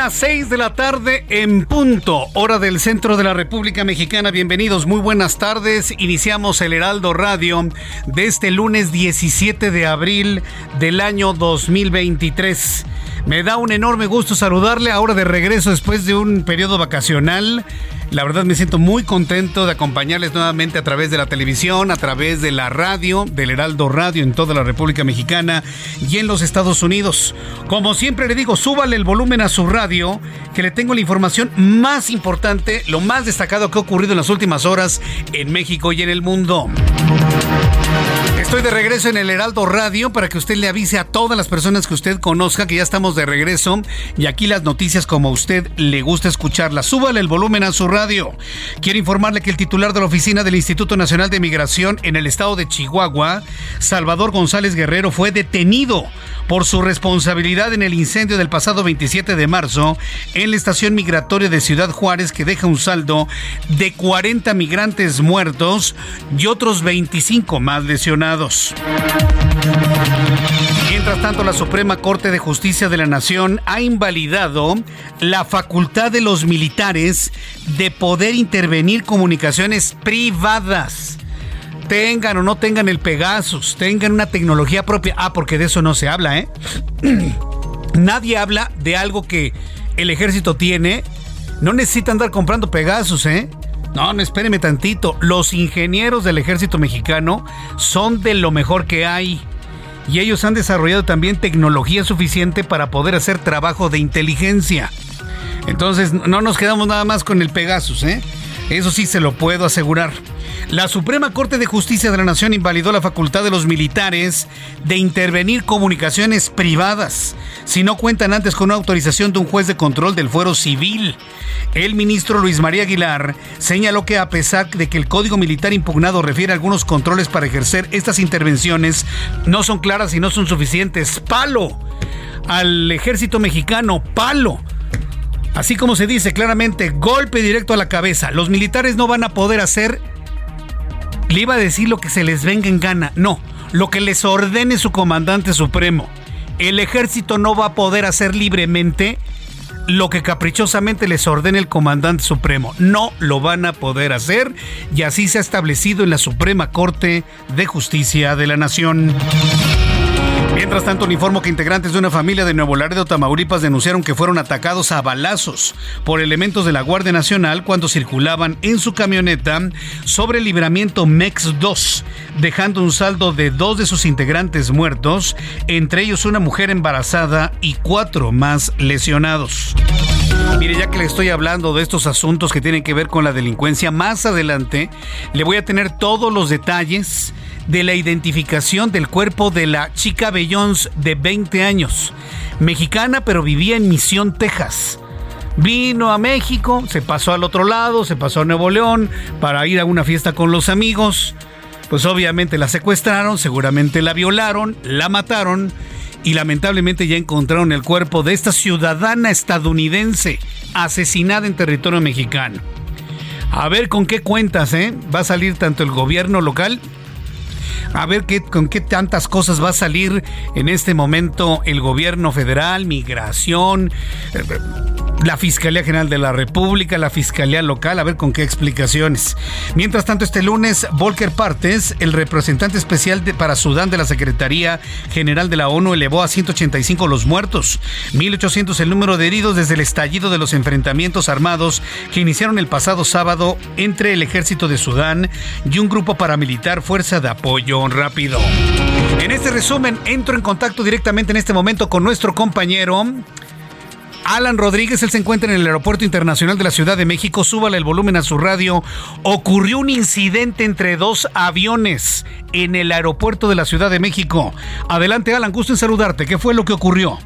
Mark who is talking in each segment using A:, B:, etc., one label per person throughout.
A: Las 6 de la tarde en punto, hora del centro de la República Mexicana. Bienvenidos, muy buenas tardes. Iniciamos el Heraldo Radio de este lunes 17 de abril del año 2023. Me da un enorme gusto saludarle ahora de regreso después de un periodo vacacional. La verdad me siento muy contento de acompañarles nuevamente a través de la televisión, a través de la radio, del Heraldo Radio en toda la República Mexicana y en los Estados Unidos. Como siempre le digo, súbale el volumen a su radio, que le tengo la información más importante, lo más destacado que ha ocurrido en las últimas horas en México y en el mundo. Estoy de regreso en el Heraldo Radio para que usted le avise a todas las personas que usted conozca que ya estamos de regreso y aquí las noticias como a usted le gusta escucharlas. Súbale el volumen a su radio. Quiero informarle que el titular de la oficina del Instituto Nacional de Migración en el estado de Chihuahua, Salvador González Guerrero, fue detenido por su responsabilidad en el incendio del pasado 27 de marzo en la estación migratoria de Ciudad Juárez que deja un saldo de 40 migrantes muertos y otros 25 más lesionados. Mientras tanto, la Suprema Corte de Justicia de la Nación ha invalidado la facultad de los militares de poder intervenir comunicaciones privadas. Tengan o no tengan el Pegasus, tengan una tecnología propia. Ah, porque de eso no se habla, ¿eh? Nadie habla de algo que el ejército tiene. No necesita andar comprando Pegasus, ¿eh? No, no, espéreme tantito. Los ingenieros del ejército mexicano son de lo mejor que hay. Y ellos han desarrollado también tecnología suficiente para poder hacer trabajo de inteligencia. Entonces, no nos quedamos nada más con el Pegasus, ¿eh? Eso sí se lo puedo asegurar. La Suprema Corte de Justicia de la Nación invalidó la facultad de los militares de intervenir comunicaciones privadas si no cuentan antes con una autorización de un juez de control del fuero civil. El ministro Luis María Aguilar señaló que a pesar de que el Código Militar impugnado refiere a algunos controles para ejercer estas intervenciones, no son claras y no son suficientes. Palo al ejército mexicano, palo Así como se dice claramente, golpe directo a la cabeza. Los militares no van a poder hacer, le iba a decir lo que se les venga en gana. No, lo que les ordene su comandante supremo. El ejército no va a poder hacer libremente lo que caprichosamente les ordene el comandante supremo. No lo van a poder hacer y así se ha establecido en la Suprema Corte de Justicia de la Nación. Mientras tanto, le informo que integrantes de una familia de Nuevo Laredo, Tamaulipas, denunciaron que fueron atacados a balazos por elementos de la Guardia Nacional cuando circulaban en su camioneta sobre el libramiento MEX 2, dejando un saldo de dos de sus integrantes muertos, entre ellos una mujer embarazada y cuatro más lesionados. Mire, ya que le estoy hablando de estos asuntos que tienen que ver con la delincuencia, más adelante le voy a tener todos los detalles de la identificación del cuerpo de la chica Bellons de 20 años, mexicana pero vivía en Misión, Texas. Vino a México, se pasó al otro lado, se pasó a Nuevo León para ir a una fiesta con los amigos. Pues obviamente la secuestraron, seguramente la violaron, la mataron y lamentablemente ya encontraron el cuerpo de esta ciudadana estadounidense asesinada en territorio mexicano. A ver con qué cuentas, ¿eh? Va a salir tanto el gobierno local a ver qué, con qué tantas cosas va a salir en este momento el gobierno federal, migración, eh, la Fiscalía General de la República, la Fiscalía Local, a ver con qué explicaciones. Mientras tanto, este lunes, Volker Partes, el representante especial para Sudán de la Secretaría General de la ONU, elevó a 185 los muertos, 1.800 el número de heridos desde el estallido de los enfrentamientos armados que iniciaron el pasado sábado entre el ejército de Sudán y un grupo paramilitar Fuerza de Apoyo Rápido. En este resumen, entro en contacto directamente en este momento con nuestro compañero Alan Rodríguez, él se encuentra en el Aeropuerto Internacional de la Ciudad de México. Súbale el volumen a su radio. Ocurrió un incidente entre dos aviones en el aeropuerto de la Ciudad de México. Adelante, Alan, gusto en saludarte. ¿Qué fue lo que ocurrió?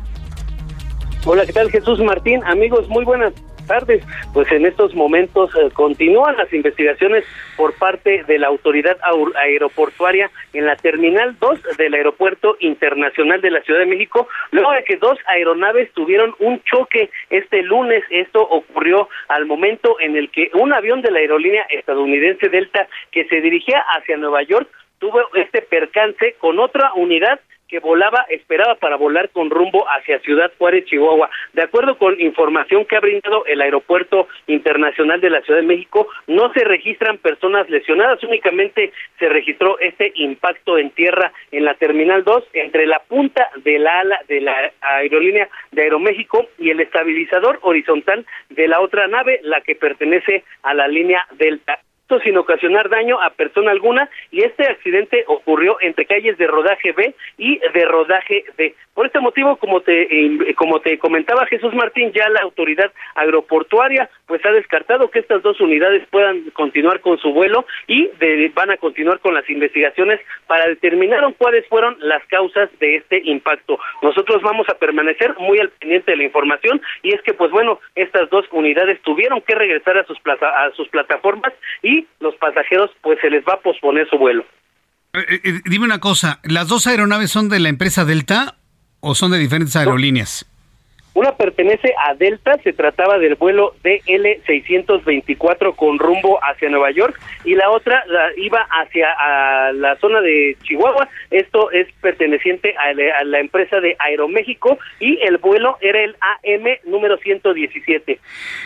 B: Hola, ¿qué tal Jesús Martín? Amigos, muy buenas tardes. Pues en estos momentos eh, continúan las investigaciones por parte de la autoridad aeroportuaria en la Terminal 2 del Aeropuerto Internacional de la Ciudad de México, luego de que dos aeronaves tuvieron un choque este lunes. Esto ocurrió al momento en el que un avión de la aerolínea estadounidense Delta que se dirigía hacia Nueva York tuvo este percance con otra unidad que volaba, esperaba para volar con rumbo hacia Ciudad Juárez, Chihuahua. De acuerdo con información que ha brindado el Aeropuerto Internacional de la Ciudad de México, no se registran personas lesionadas, únicamente se registró este impacto en tierra en la Terminal 2 entre la punta de la ala de la aerolínea de Aeroméxico y el estabilizador horizontal de la otra nave, la que pertenece a la línea Delta sin ocasionar daño a persona alguna y este accidente ocurrió entre calles de rodaje B y de rodaje D. Por este motivo, como te eh, como te comentaba Jesús Martín, ya la autoridad aeroportuaria pues ha descartado que estas dos unidades puedan continuar con su vuelo y van a continuar con las investigaciones para determinar cuáles fueron las causas de este impacto. Nosotros vamos a permanecer muy al pendiente de la información y es que pues bueno, estas dos unidades tuvieron que regresar a sus a sus plataformas y los pasajeros pues se les va a posponer su vuelo.
A: Eh, eh, dime una cosa, ¿las dos aeronaves son de la empresa Delta o son de diferentes aerolíneas?
B: Una pertenece a Delta, se trataba del vuelo DL624 con rumbo hacia Nueva York y la otra iba hacia la zona de Chihuahua. Esto es perteneciente a, la empresa de Aeroméxico y el vuelo era el AM número 117.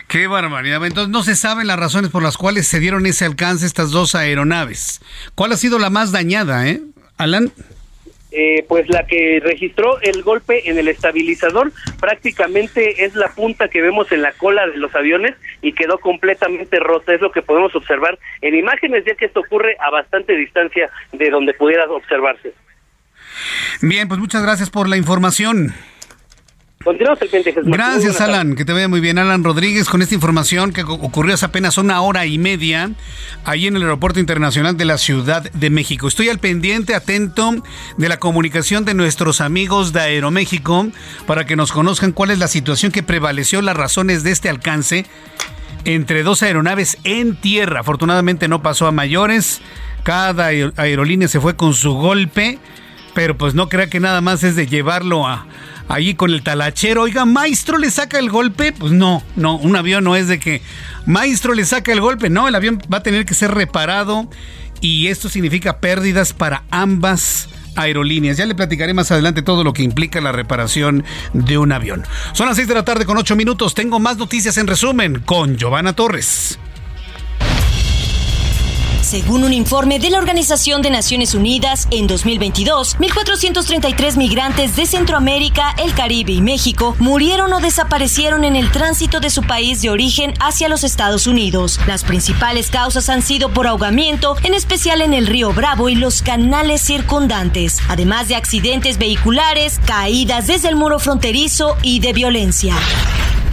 A: Qué barbaridad. Entonces no se saben las razones por las cuales se dieron ese alcance estas dos aeronaves. ¿Cuál ha sido la más dañada, eh? Alan.
B: Eh, pues la que registró el golpe en el estabilizador prácticamente es la punta que vemos en la cola de los aviones y quedó completamente rota, es lo que podemos observar en imágenes ya que esto ocurre a bastante distancia de donde pudiera observarse.
A: Bien, pues muchas gracias por la información.
B: Continuamos el Jesús.
A: Gracias, Alan. Que te vea muy bien, Alan Rodríguez, con esta información que ocurrió hace apenas una hora y media ahí en el Aeropuerto Internacional de la Ciudad de México. Estoy al pendiente, atento de la comunicación de nuestros amigos de Aeroméxico para que nos conozcan cuál es la situación que prevaleció, las razones de este alcance entre dos aeronaves en tierra. Afortunadamente no pasó a mayores. Cada aerolínea se fue con su golpe, pero pues no crea que nada más es de llevarlo a ahí con el talachero. Oiga, maestro le saca el golpe. Pues no, no, un avión no es de que maestro le saca el golpe. No, el avión va a tener que ser reparado y esto significa pérdidas para ambas aerolíneas. Ya le platicaré más adelante todo lo que implica la reparación de un avión. Son las 6 de la tarde con 8 minutos. Tengo más noticias en resumen con Giovanna Torres.
C: Según un informe de la Organización de Naciones Unidas, en 2022, 1.433 migrantes de Centroamérica, el Caribe y México murieron o desaparecieron en el tránsito de su país de origen hacia los Estados Unidos. Las principales causas han sido por ahogamiento, en especial en el río Bravo y los canales circundantes, además de accidentes vehiculares, caídas desde el muro fronterizo y de violencia.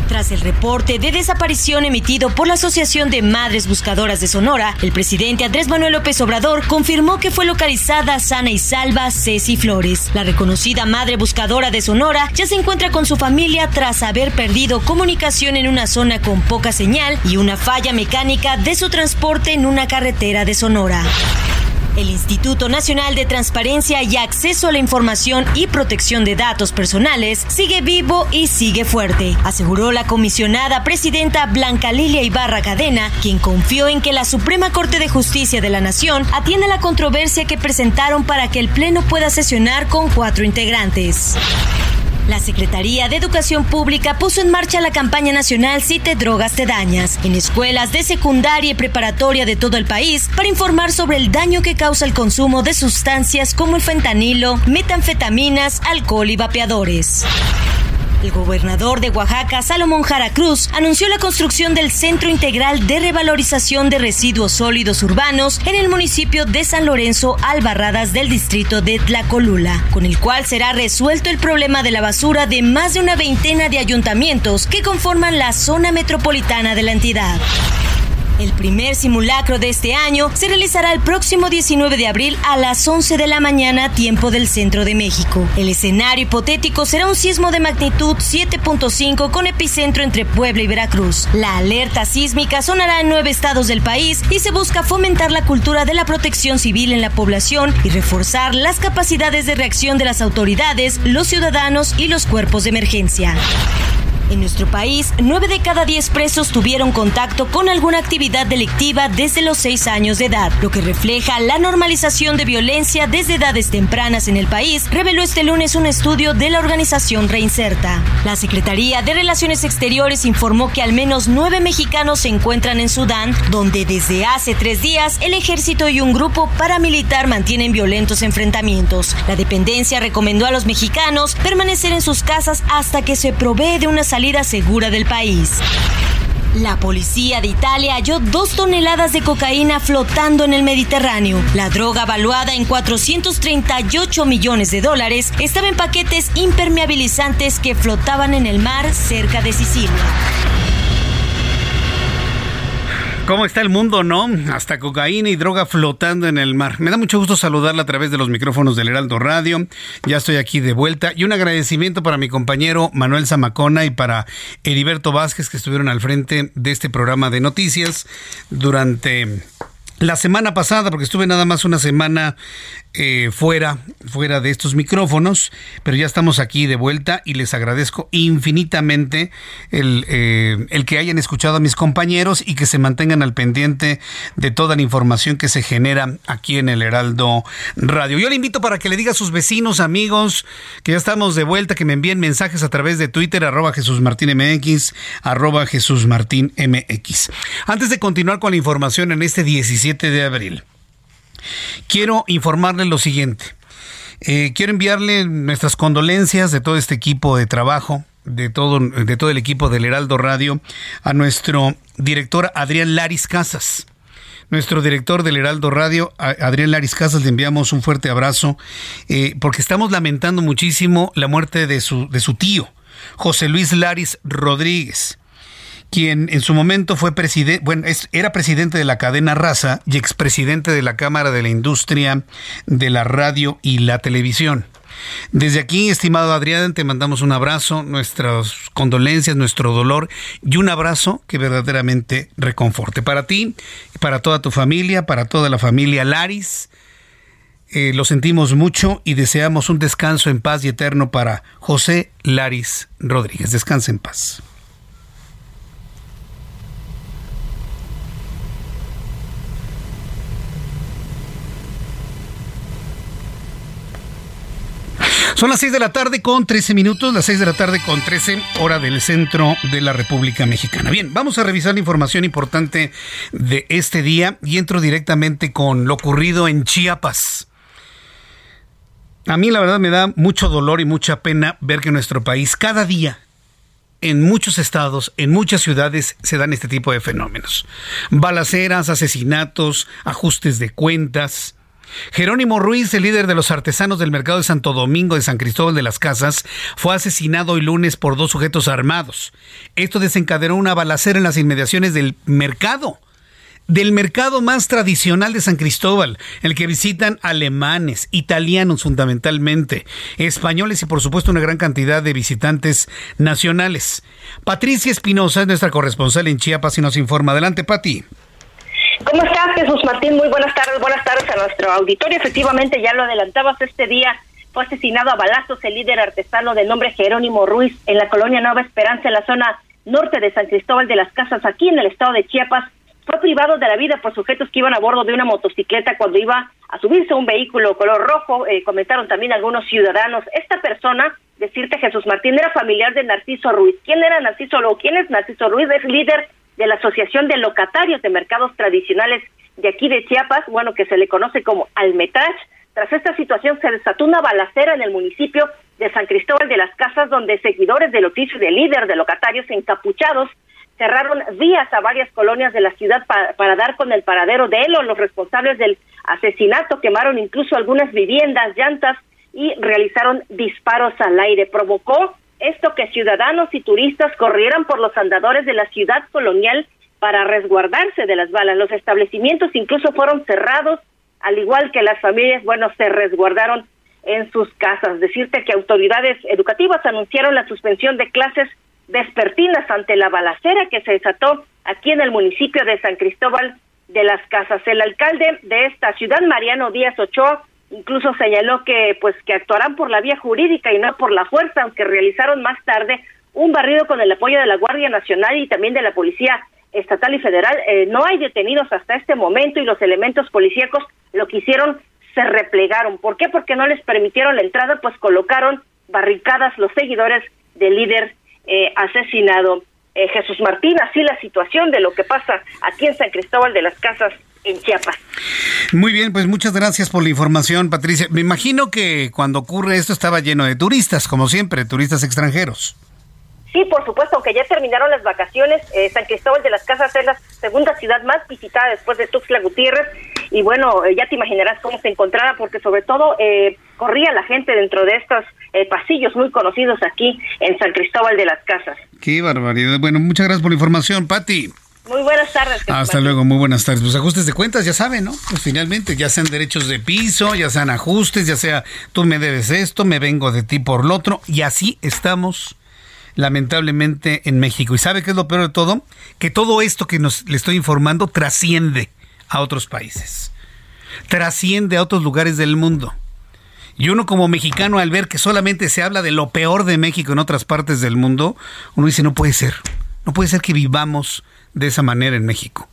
C: Tras el reporte de desaparición emitido por la Asociación de Madres Buscadoras de Sonora, el presidente Andrés Manuel López Obrador confirmó que fue localizada sana y salva Ceci Flores. La reconocida madre buscadora de Sonora ya se encuentra con su familia tras haber perdido comunicación en una zona con poca señal y una falla mecánica de su transporte en una carretera de Sonora. El Instituto Nacional de Transparencia y Acceso a la Información y Protección de Datos Personales sigue vivo y sigue fuerte, aseguró la comisionada presidenta Blanca Lilia Ibarra Cadena, quien confió en que la Suprema Corte de Justicia de la Nación atienda la controversia que presentaron para que el Pleno pueda sesionar con cuatro integrantes. La Secretaría de Educación Pública puso en marcha la campaña nacional Si te drogas te dañas en escuelas de secundaria y preparatoria de todo el país para informar sobre el daño que causa el consumo de sustancias como el fentanilo, metanfetaminas, alcohol y vapeadores. El gobernador de Oaxaca, Salomón Jara Cruz, anunció la construcción del Centro Integral de Revalorización de Residuos Sólidos Urbanos en el municipio de San Lorenzo, Albarradas del distrito de Tlacolula, con el cual será resuelto el problema de la basura de más de una veintena de ayuntamientos que conforman la zona metropolitana de la entidad. El primer simulacro de este año se realizará el próximo 19 de abril a las 11 de la mañana, tiempo del centro de México. El escenario hipotético será un sismo de magnitud 7.5 con epicentro entre Puebla y Veracruz. La alerta sísmica sonará en nueve estados del país y se busca fomentar la cultura de la protección civil en la población y reforzar las capacidades de reacción de las autoridades, los ciudadanos y los cuerpos de emergencia. En nuestro país, nueve de cada diez presos tuvieron contacto con alguna actividad delictiva desde los seis años de edad, lo que refleja la normalización de violencia desde edades tempranas en el país, reveló este lunes un estudio de la organización Reinserta. La Secretaría de Relaciones Exteriores informó que al menos nueve mexicanos se encuentran en Sudán, donde desde hace tres días el ejército y un grupo paramilitar mantienen violentos enfrentamientos. La dependencia recomendó a los mexicanos permanecer en sus casas hasta que se provee de una salida segura del país. La policía de Italia halló dos toneladas de cocaína flotando en el Mediterráneo. La droga, valuada en 438 millones de dólares, estaba en paquetes impermeabilizantes que flotaban en el mar cerca de Sicilia.
A: ¿Cómo está el mundo, no? Hasta cocaína y droga flotando en el mar. Me da mucho gusto saludarla a través de los micrófonos del Heraldo Radio. Ya estoy aquí de vuelta. Y un agradecimiento para mi compañero Manuel Zamacona y para Heriberto Vázquez que estuvieron al frente de este programa de noticias durante la semana pasada, porque estuve nada más una semana eh, fuera, fuera de estos micrófonos, pero ya estamos aquí de vuelta y les agradezco infinitamente el, eh, el, que hayan escuchado a mis compañeros y que se mantengan al pendiente de toda la información que se genera aquí en el Heraldo Radio. Yo le invito para que le diga a sus vecinos, amigos, que ya estamos de vuelta, que me envíen mensajes a través de Twitter, arroba Jesús Martín MX, arroba Jesús Martín MX. Antes de continuar con la información en este 17 de abril. Quiero informarle lo siguiente. Eh, quiero enviarle nuestras condolencias de todo este equipo de trabajo, de todo, el equipo del Heraldo Radio, a nuestro director Adrián Laris Casas. Nuestro director del Heraldo Radio, Adrián Laris Casas, le enviamos un fuerte abrazo, eh, porque estamos lamentando muchísimo la muerte de su tío, José Luis Laris Rodríguez quien en su momento fue presidente, bueno, era presidente de la cadena Raza y expresidente de la Cámara de la Industria de la Radio y la Televisión. Desde aquí, estimado Adrián, te mandamos un abrazo, nuestras condolencias, nuestro dolor y un abrazo que verdaderamente reconforte para ti, para toda tu familia, para toda la familia Laris. Eh, lo sentimos mucho y deseamos un descanso en paz y eterno para José Laris Rodríguez. Descansa en paz. Son las 6 de la tarde con 13 minutos, las 6 de la tarde con 13 hora del centro de la República Mexicana. Bien, vamos a revisar la información importante de este día y entro directamente con lo ocurrido en Chiapas. A mí la verdad me da mucho dolor y mucha pena ver que nuestro país cada día en muchos estados, en muchas ciudades se dan este tipo de fenómenos. Balaceras, asesinatos, ajustes de cuentas, Jerónimo Ruiz, el líder de los artesanos del mercado de Santo Domingo de San Cristóbal de las Casas, fue asesinado hoy lunes por dos sujetos armados. Esto desencadenó una balacera en las inmediaciones del mercado del mercado más tradicional de San Cristóbal, el que visitan alemanes, italianos fundamentalmente, españoles y por supuesto una gran cantidad de visitantes nacionales. Patricia Espinosa es nuestra corresponsal en Chiapas y nos informa. Adelante, Pati.
D: ¿Cómo estás, Jesús Martín? Muy buenas tardes, buenas tardes a nuestro auditorio. Efectivamente, ya lo adelantabas, este día fue asesinado a balazos el líder artesano de nombre Jerónimo Ruiz en la colonia Nueva Esperanza, en la zona norte de San Cristóbal de las Casas, aquí en el estado de Chiapas. Fue privado de la vida por sujetos que iban a bordo de una motocicleta cuando iba a subirse un vehículo color rojo. Eh, comentaron también algunos ciudadanos. Esta persona, decirte Jesús Martín, era familiar de Narciso Ruiz. ¿Quién era Narciso o quién es Narciso Ruiz? Es líder de la Asociación de Locatarios de Mercados Tradicionales de aquí de Chiapas, bueno, que se le conoce como Almetrach. Tras esta situación se desató una balacera en el municipio de San Cristóbal de las Casas, donde seguidores del oficio de líder de locatarios encapuchados cerraron vías a varias colonias de la ciudad para, para, dar con el paradero de él o los responsables del asesinato, quemaron incluso algunas viviendas, llantas y realizaron disparos al aire. Provocó esto que ciudadanos y turistas corrieran por los andadores de la ciudad colonial para resguardarse de las balas. Los establecimientos incluso fueron cerrados, al igual que las familias, bueno, se resguardaron en sus casas. Decirte que autoridades educativas anunciaron la suspensión de clases vespertinas ante la balacera que se desató aquí en el municipio de San Cristóbal de las Casas. El alcalde de esta ciudad, Mariano Díaz Ochoa, Incluso señaló que pues que actuarán por la vía jurídica y no por la fuerza, aunque realizaron más tarde un barrido con el apoyo de la Guardia Nacional y también de la Policía Estatal y Federal. Eh, no hay detenidos hasta este momento y los elementos policíacos lo que hicieron se replegaron. ¿Por qué? Porque no les permitieron la entrada, pues colocaron barricadas los seguidores del líder eh, asesinado. Eh, Jesús Martín, así la situación de lo que pasa aquí en San Cristóbal de las Casas en Chiapas.
A: Muy bien, pues muchas gracias por la información, Patricia. Me imagino que cuando ocurre esto estaba lleno de turistas, como siempre, turistas extranjeros.
D: Sí, por supuesto, aunque ya terminaron las vacaciones, eh, San Cristóbal de las Casas es la segunda ciudad más visitada después de Tuxtla Gutiérrez. Y bueno, eh, ya te imaginarás cómo se encontraba, porque sobre todo eh, corría la gente dentro de estos pasillos muy conocidos aquí en San Cristóbal de las Casas.
A: Qué barbaridad. Bueno, muchas gracias por la información, Pati.
D: Muy buenas tardes.
A: Hasta luego, muy buenas tardes. Pues ajustes de cuentas, ya saben, ¿no? Pues finalmente, ya sean derechos de piso, ya sean ajustes, ya sea tú me debes esto, me vengo de ti por lo otro, y así estamos lamentablemente en México. ¿Y sabe qué es lo peor de todo? Que todo esto que nos le estoy informando trasciende a otros países, trasciende a otros lugares del mundo. Y uno como mexicano al ver que solamente se habla de lo peor de México en otras partes del mundo, uno dice, no puede ser, no puede ser que vivamos de esa manera en México.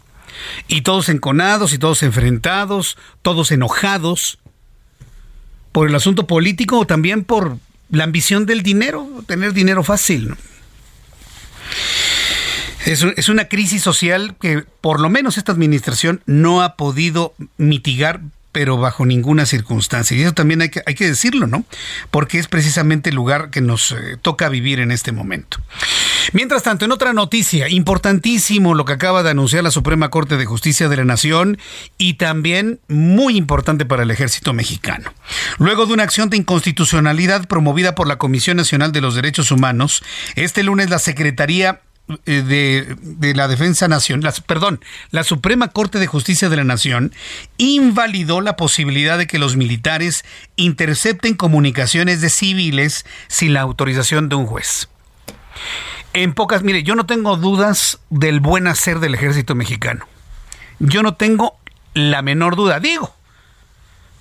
A: Y todos enconados y todos enfrentados, todos enojados por el asunto político o también por la ambición del dinero, tener dinero fácil. Es, es, una crisis social que por lo menos esta administración no ha podido mitigar pero bajo ninguna circunstancia. Y eso también hay que, hay que decirlo, ¿no? Porque es precisamente el lugar que nos eh, toca vivir en este momento. Mientras tanto, en otra noticia, importantísimo lo que acaba de anunciar la Suprema Corte de Justicia de la Nación y también muy importante para el ejército mexicano. Luego de una acción de inconstitucionalidad promovida por la Comisión Nacional de los Derechos Humanos, este lunes la Secretaría eh, de, la Defensa Nacional, perdón, la Suprema Corte de Justicia de la Nación invalidó la posibilidad de que los militares intercepten comunicaciones de civiles sin la autorización de un juez. En pocas, mire, yo no tengo dudas del buen hacer del ejército mexicano. Yo no tengo la menor duda. Digo,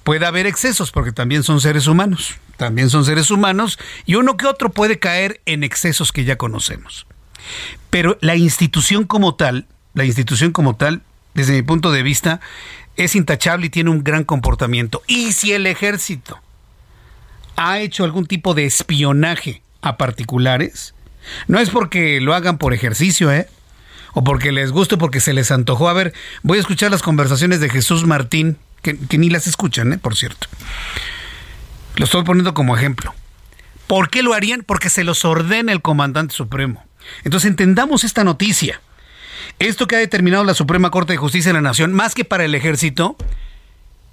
A: puede haber excesos porque también son seres humanos. También son seres humanos y uno que otro puede caer en excesos que ya conocemos. Pero la institución como tal, la institución como tal, desde mi punto de vista, es intachable y tiene un gran comportamiento. Y si el ejército ha hecho algún tipo de espionaje a particulares, no es porque lo hagan por ejercicio, ¿eh? O porque les guste, porque se les antojó. A ver, voy a escuchar las conversaciones de Jesús Martín, que, ni las escuchan, ¿eh? Por cierto. Lo estoy poniendo como ejemplo. ¿Por qué lo harían? Porque se los ordena el comandante supremo. Entonces entendamos esta noticia. Esto que ha determinado la Suprema Corte de Justicia de la Nación, más que para el ejército,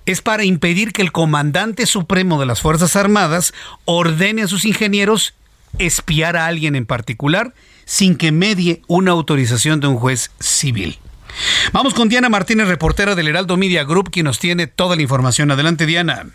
A: es para impedir que el comandante supremo de las Fuerzas Armadas ordene a sus ingenieros espiar a alguien en particular sin que medie una autorización de un juez civil. Vamos con Diana Martínez, reportera del Heraldo Media Group, quien nos tiene toda la información. Adelante, Diana.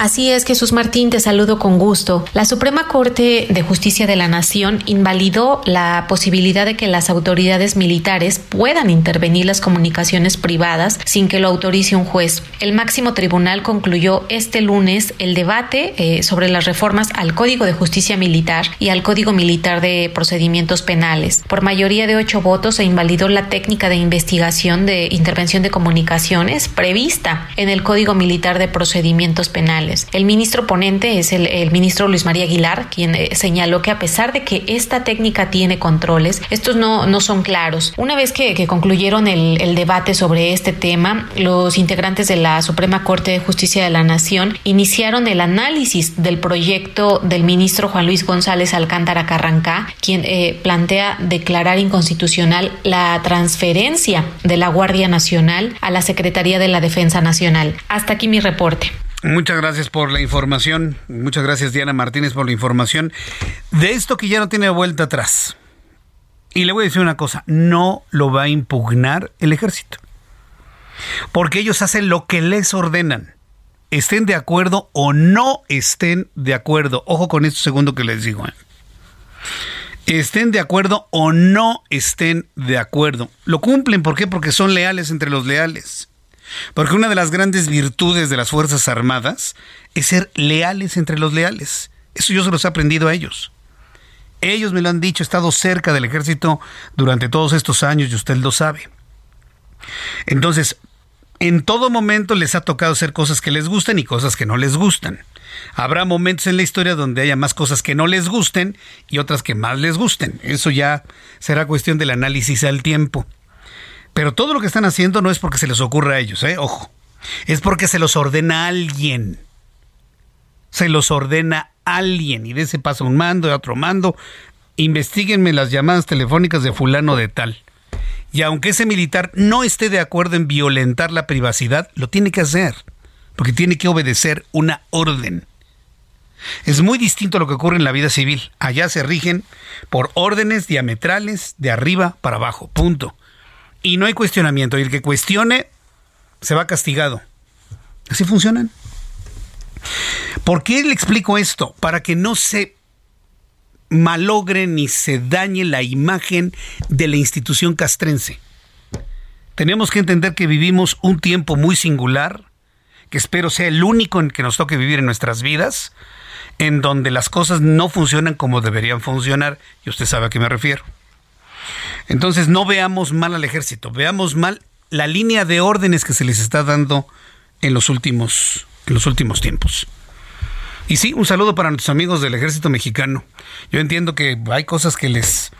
E: Así es, Jesús Martín, te saludo con gusto. La Suprema Corte de Justicia de la Nación invalidó la posibilidad de que las autoridades militares puedan intervenir las comunicaciones privadas sin que lo autorice un juez. El máximo tribunal concluyó este lunes el debate eh, sobre las reformas al Código de Justicia Militar y al Código Militar de Procedimientos Penales. Por mayoría de ocho votos se invalidó la técnica de investigación de intervención de comunicaciones prevista en el Código Militar de Procedimientos Penales. El ministro ponente es el, ministro Luis María Aguilar, quien eh, señaló que a pesar de que esta técnica tiene controles, estos no, no son claros. Una vez que, concluyeron el, debate sobre este tema, los integrantes de la Suprema Corte de Justicia de la Nación iniciaron el análisis del proyecto del ministro Juan Luis González Alcántara Carrancá, quien eh, plantea declarar inconstitucional la transferencia de la Guardia Nacional a la Secretaría de la Defensa Nacional. Hasta aquí mi reporte.
A: Muchas gracias por la información. Muchas gracias Diana Martínez por la información de esto que ya no tiene vuelta atrás. Y le voy a decir una cosa, no lo va a impugnar el ejército. Porque ellos hacen lo que les ordenan. Estén de acuerdo o no estén de acuerdo. Ojo con esto segundo que les digo. ¿eh? Estén de acuerdo o no estén de acuerdo. Lo cumplen, ¿por qué? Porque son leales entre los leales. Porque una de las grandes virtudes de las Fuerzas Armadas es ser leales entre los leales. Eso yo se los he aprendido a ellos. Ellos me lo han dicho, he estado cerca del ejército durante todos estos años y usted lo sabe. Entonces, en todo momento les ha tocado hacer cosas que les gustan y cosas que no les gustan. Habrá momentos en la historia donde haya más cosas que no les gusten y otras que más les gusten. Eso ya será cuestión del análisis al tiempo. Pero todo lo que están haciendo no es porque se les ocurra a ellos, ¿eh? Ojo. Es porque se los ordena alguien. Se los ordena alguien. Y de ese pasa un mando, de otro mando. Investíguenme las llamadas telefónicas de fulano de tal. Y aunque ese militar no esté de acuerdo en violentar la privacidad, lo tiene que hacer. Porque tiene que obedecer una orden. Es muy distinto a lo que ocurre en la vida civil. Allá se rigen por órdenes diametrales de arriba para abajo. Punto y no hay cuestionamiento. Y el que cuestione se va castigado. Así funcionan. ¿Por qué le explico esto? Para que no se malogre ni se dañe la imagen de la institución castrense. Tenemos que entender que vivimos un tiempo muy singular, que espero sea el único en que nos toque vivir en nuestras vidas, en donde las cosas no funcionan como deberían funcionar, y usted sabe a qué me refiero. Entonces no veamos mal al ejército, veamos mal la línea de órdenes que se les está dando en los últimos, en los últimos tiempos. Y sí, un saludo para nuestros amigos del ejército mexicano. Yo entiendo que hay cosas que les,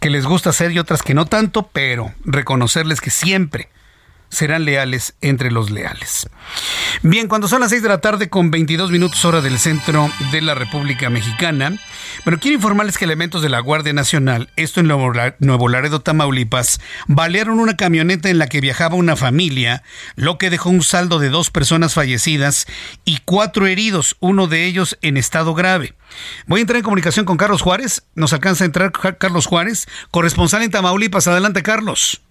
A: que les gusta hacer y otras que no tanto, pero reconocerles que siempre serán leales entre los leales. Bien, cuando son las 6 de la tarde con 22 minutos hora del centro de la República Mexicana, bueno, quiero informarles que elementos de la Guardia Nacional, esto en Nuevo Laredo, Tamaulipas, balearon una camioneta en la que viajaba una familia, lo que dejó un saldo de dos personas fallecidas y cuatro heridos, uno de ellos en estado grave. Voy a entrar en comunicación con Carlos Juárez. Nos alcanza a entrar Carlos Juárez, corresponsal en Tamaulipas. Adelante, Carlos.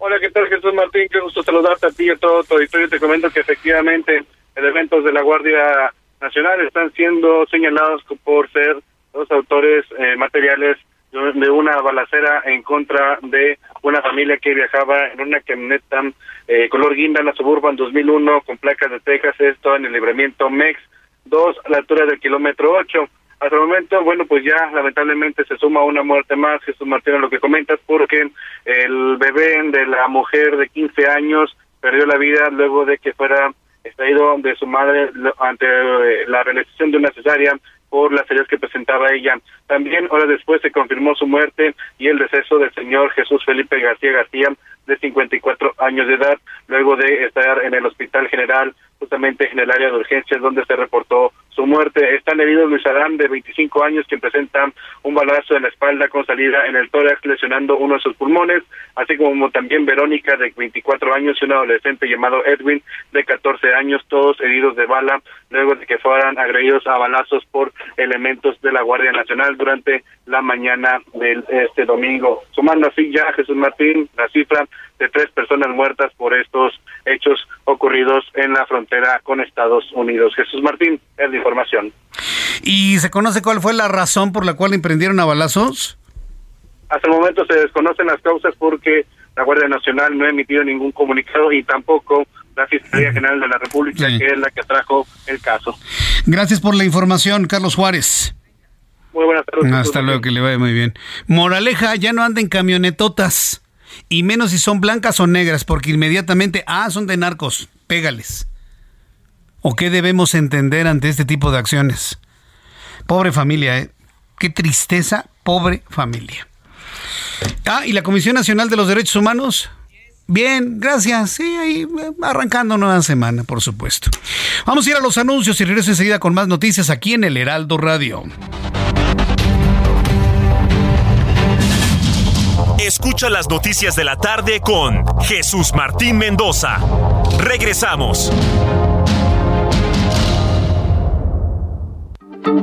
F: Hola, ¿qué tal Jesús Martín? Qué gusto saludarte a ti y a todo tu auditorio. Te comento que efectivamente elementos de la Guardia Nacional están siendo señalados por ser los autores eh, materiales de una balacera en contra de una familia que viajaba en una camioneta eh, color guinda en la Suburban 2001 con placas de Texas, esto en el libramiento MEX 2 a la altura del kilómetro 8. Hasta el momento, bueno, pues ya lamentablemente se suma una muerte más, Jesús Martín, lo que comentas, porque el bebé de la mujer de 15 años perdió la vida luego de que fuera extraído de su madre ante eh, la realización de una cesárea por las heridas que presentaba ella. También horas después se confirmó su muerte y el deceso del señor Jesús Felipe García García, de 54 años de edad, luego de estar en el Hospital General, justamente en el área de urgencias, donde se reportó su muerte. Están heridos Luis Adán, de 25 años, quien presenta un balazo en la espalda con salida en el tórax, lesionando uno de sus pulmones, así como también Verónica, de 24 años, y un adolescente llamado Edwin, de 14 años, todos heridos de bala, luego de que fueran agredidos a balazos por elementos de la Guardia Nacional durante la mañana de este domingo. Sumando así ya Jesús Martín la cifra de tres personas muertas por estos hechos ocurridos en la frontera con Estados Unidos. Jesús Martín, es la información.
A: ¿Y se conoce cuál fue la razón por la cual emprendieron a balazos?
F: Hasta el momento se desconocen las causas porque la Guardia Nacional no ha emitido ningún comunicado y tampoco la Fiscalía General de la República, que es la que trajo el caso.
A: Gracias por la información, Carlos Juárez.
F: Muy buenas tardes.
A: Hasta luego, que le vaya muy bien. Moraleja, ya no anden camionetotas. Y menos si son blancas o negras, porque inmediatamente, ah, son de narcos, pégales. ¿O qué debemos entender ante este tipo de acciones? Pobre familia, ¿eh? Qué tristeza, pobre familia. Ah, ¿y la Comisión Nacional de los Derechos Humanos? Bien, gracias. Sí, ahí arrancando nueva semana, por supuesto. Vamos a ir a los anuncios y regreso enseguida con más noticias aquí en el Heraldo Radio.
G: Escucha las noticias de la tarde con Jesús Martín Mendoza. Regresamos.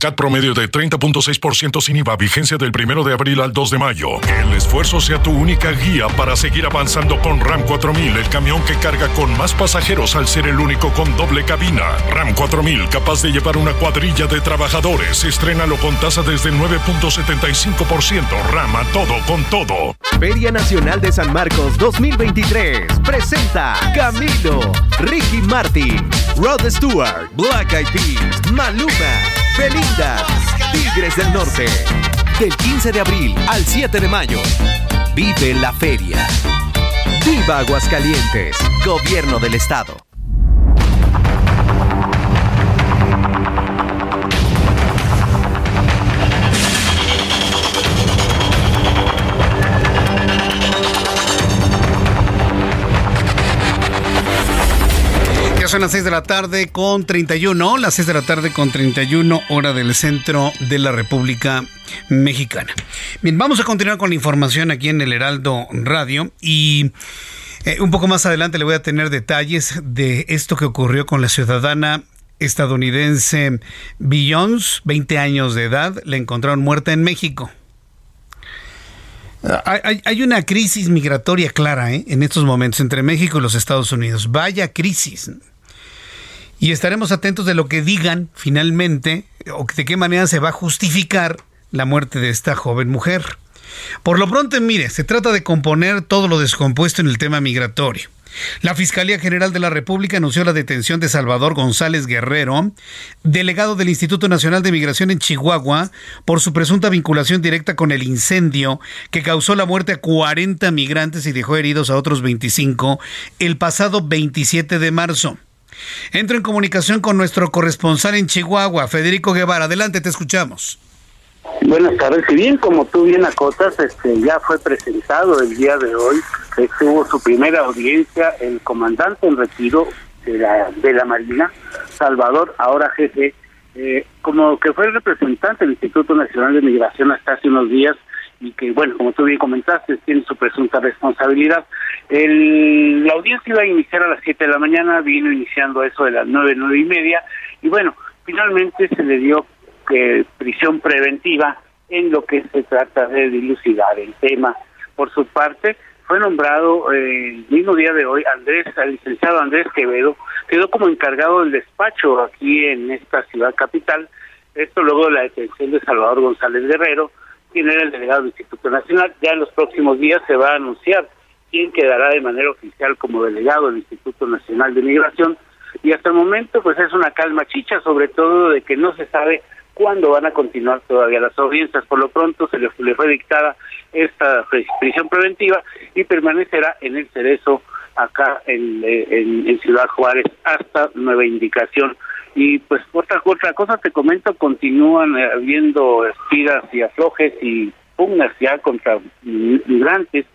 H: CAT promedio de 30.6% sin IVA, vigencia del 1 de abril al 2 de mayo. Que el esfuerzo sea tu única guía para seguir avanzando con RAM 4000, el camión que carga con más pasajeros al ser el único con doble cabina. RAM 4000, capaz de llevar una cuadrilla de trabajadores. Estrénalo con tasa desde el 9.75%. RAM a todo con todo.
I: Feria Nacional de San Marcos 2023 presenta Camilo, Ricky Martin, Rod Stewart, Black Eyed Peas, Maluma, Belinda, Tigres del Norte. Del 15 de abril al 7 de mayo. Vive la feria. Viva Aguascalientes, Gobierno del Estado.
A: Son las 6 de la tarde con 31, las 6 de la tarde con 31 hora del centro de la República Mexicana. Bien, vamos a continuar con la información aquí en el Heraldo Radio y eh, un poco más adelante le voy a tener detalles de esto que ocurrió con la ciudadana estadounidense Beyoncé, 20 años de edad, la encontraron muerta en México. Hay una crisis migratoria clara ¿eh? en estos momentos entre México y los Estados Unidos. Vaya crisis. Y estaremos atentos de lo que digan finalmente o de qué manera se va a justificar la muerte de esta joven mujer. Por lo pronto, mire, se trata de componer todo lo descompuesto en el tema migratorio. La Fiscalía General de la República anunció la detención de Salvador González Guerrero, delegado del Instituto Nacional de Migración en Chihuahua, por su presunta vinculación directa con el incendio que causó la muerte a 40 migrantes y dejó heridos a otros 25 el pasado 27 de marzo. Entro en comunicación con nuestro corresponsal en Chihuahua, Federico Guevara. Adelante, te escuchamos.
J: Buenas tardes. Si bien, como tú bien acotas, este, ya fue presentado el día de hoy, estuvo su primera audiencia el comandante en retiro de la, de la Marina, Salvador, ahora jefe, eh, como que fue el representante del Instituto Nacional de Migración hasta hace unos días y que, bueno, como tú bien comentaste, tiene su presunta responsabilidad. El, la audiencia iba a iniciar a las 7 de la mañana, vino iniciando eso de las 9, nueve y media, y bueno, finalmente se le dio que prisión preventiva en lo que se trata de dilucidar el tema. Por su parte, fue nombrado eh, el mismo día de hoy Andrés, el licenciado Andrés Quevedo, quedó como encargado del despacho aquí en esta ciudad capital. Esto luego de la detención de Salvador González Guerrero, quien era el delegado del Instituto Nacional. Ya en los próximos días se va a anunciar quién quedará de manera oficial como delegado del Instituto Nacional de Migración. Y hasta el momento, pues es una calma chicha, sobre todo de que no se sabe cuándo van a continuar todavía las audiencias. Por lo pronto se le, fue dictada esta prisión preventiva y permanecerá en el cerezo acá en, en, Ciudad Juárez hasta nueva indicación. Y pues otra, otra cosa te comento, continúan habiendo espigas y aflojes y pugnas ya contra migrantes.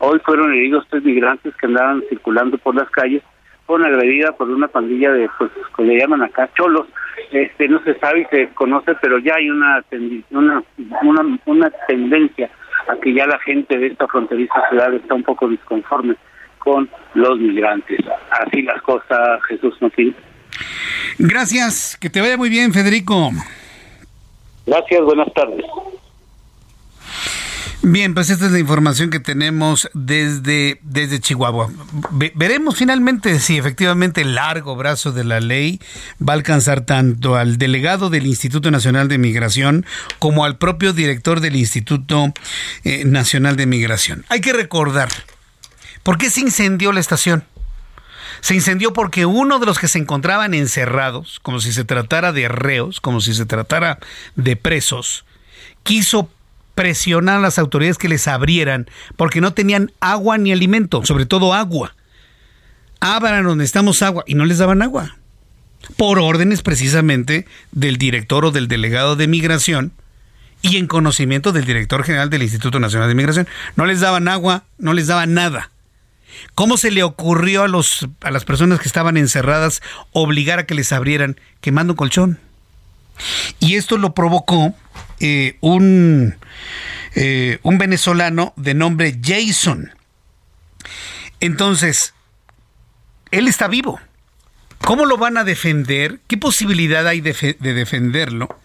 J: Hoy fueron heridos tres migrantes que andaban circulando por las calles fueron agredida por una pandilla de, pues, que le llaman acá cholos. Este, no se sabe y se conoce, pero ya hay una, una, una, una tendencia a que ya la gente de esta fronteriza ciudad está un poco disconforme con los migrantes. Así las cosas, Jesús Martín.
A: Gracias, que te vaya muy bien, Federico.
J: Gracias, buenas tardes.
A: Bien, pues esta es la información que tenemos desde, desde Chihuahua. veremos finalmente si efectivamente el largo brazo de la ley va a alcanzar tanto al delegado del Instituto Nacional de Migración como al propio director del Instituto eh, Nacional de Migración. Hay que recordar, ¿por qué se incendió la estación? Se incendió porque uno de los que se encontraban encerrados, como si se tratara de reos, como si se tratara de presos, quiso presionar a las autoridades que les abrieran porque no tenían agua ni alimento, sobre todo agua. Abran donde estamos agua y no les daban agua. Por órdenes precisamente del director o del delegado de migración y en conocimiento del director general del Instituto Nacional de Migración. No les daban agua, no les daban nada. ¿Cómo se le ocurrió a, los, a las personas que estaban encerradas obligar a que les abrieran quemando un colchón? Y esto lo provocó eh, un, eh, un venezolano de nombre Jason. Entonces, él está vivo. ¿Cómo lo van a defender? ¿Qué posibilidad hay de, de defenderlo?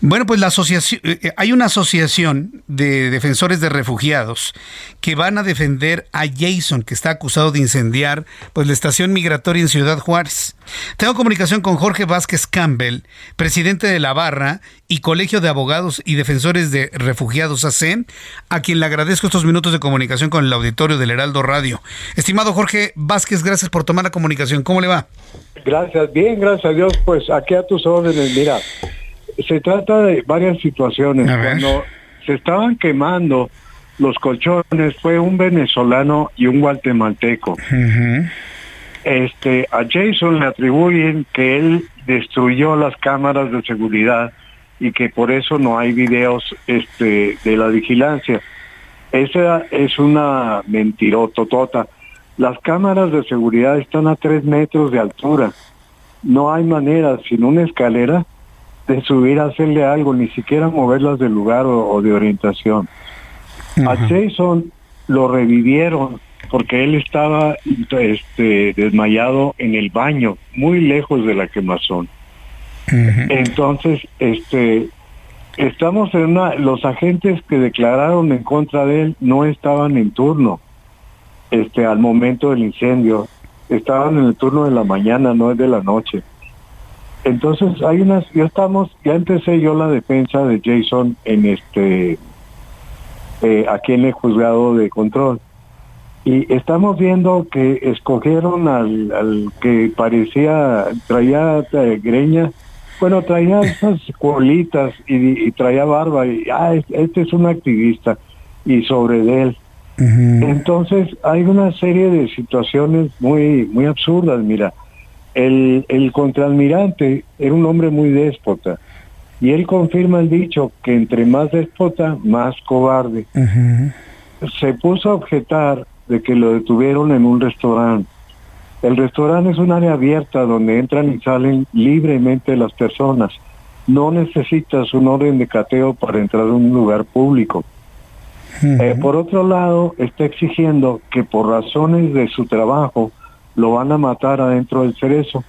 A: Bueno, pues la asociación, eh, eh, hay una asociación de defensores de refugiados que van a defender a Jason, que está acusado de incendiar pues, la estación migratoria en Ciudad Juárez. Tengo comunicación con Jorge Vázquez Campbell, presidente de la Barra y Colegio de Abogados y Defensores de Refugiados AC, a quien le agradezco estos minutos de comunicación con el auditorio del Heraldo Radio. Estimado Jorge Vázquez, gracias por tomar la comunicación. ¿Cómo le va?
K: Gracias, bien, gracias a Dios. Pues aquí a tus órdenes, mira se trata de varias situaciones. Cuando se estaban quemando los colchones fue un venezolano y un guatemalteco. Este a Jason le atribuyen que él destruyó las cámaras de seguridad y que por eso no hay videos este de la vigilancia. Esa es una mentirototota. Las cámaras de seguridad están a tres metros de altura. No hay manera, sin una escalera, de subir a hacerle algo, ni siquiera moverlas del lugar o, de orientación. A Jason lo revivieron porque él estaba este, desmayado en el baño, muy lejos de la quemazón. Entonces, este, estamos en una, los agentes que declararon en contra de él no estaban en turno, este, al momento del incendio, estaban en el turno de la mañana, no es de la noche. Entonces hay unas, ya estamos, ya empecé yo la defensa de Jason en este, eh, aquí en el juzgado de control. Y estamos viendo que escogieron al, que parecía, traía eh, greña, bueno, traía esas colitas y, traía barba y, ah, este es un activista y sobre él. Entonces hay una serie de situaciones muy, muy absurdas, mira el, el contraalmirante era un hombre muy déspota y él confirma el dicho que entre más déspota, más cobarde. Se puso a objetar de que lo detuvieron en un restaurante. El restaurante es un área abierta donde entran y salen libremente las personas. No necesitas un orden de cateo para entrar a un lugar público. Eh, por otro lado, está exigiendo que por razones de su trabajo lo van a matar adentro del cerezo.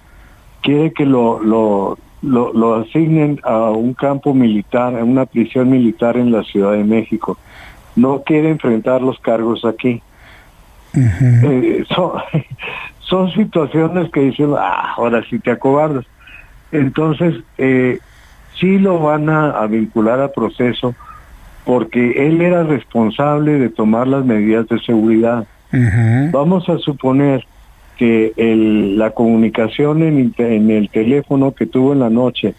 K: Quiere que lo, lo, lo, asignen a un campo militar, a una prisión militar en la Ciudad de México. No quiere enfrentar los cargos aquí. Eh, son, situaciones que dicen, ah, ahora sí te acobardas. Entonces, eh, sí lo van a vincular a proceso porque él era responsable de tomar las medidas de seguridad Vamos a suponer que el, la comunicación en, en, el teléfono que tuvo en la noche,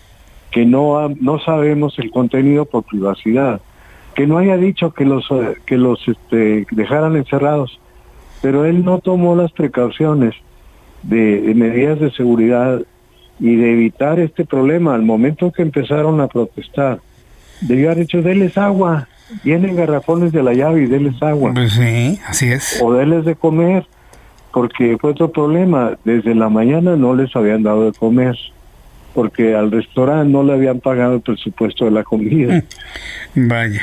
K: que no, no sabemos el contenido por privacidad, que no haya dicho que los, que los este, dejaran encerrados, pero él no tomó las precauciones de, medidas de seguridad y de evitar este problema al momento que empezaron a protestar. Debió haber dicho, denles agua, vienen garrafones de la llave y denles agua.
A: Pues sí, así es.
K: O denles de comer, porque fue otro problema. Desde la mañana no les habían dado de comer, porque al restaurante no le habían pagado el presupuesto de la comida.
A: Vaya.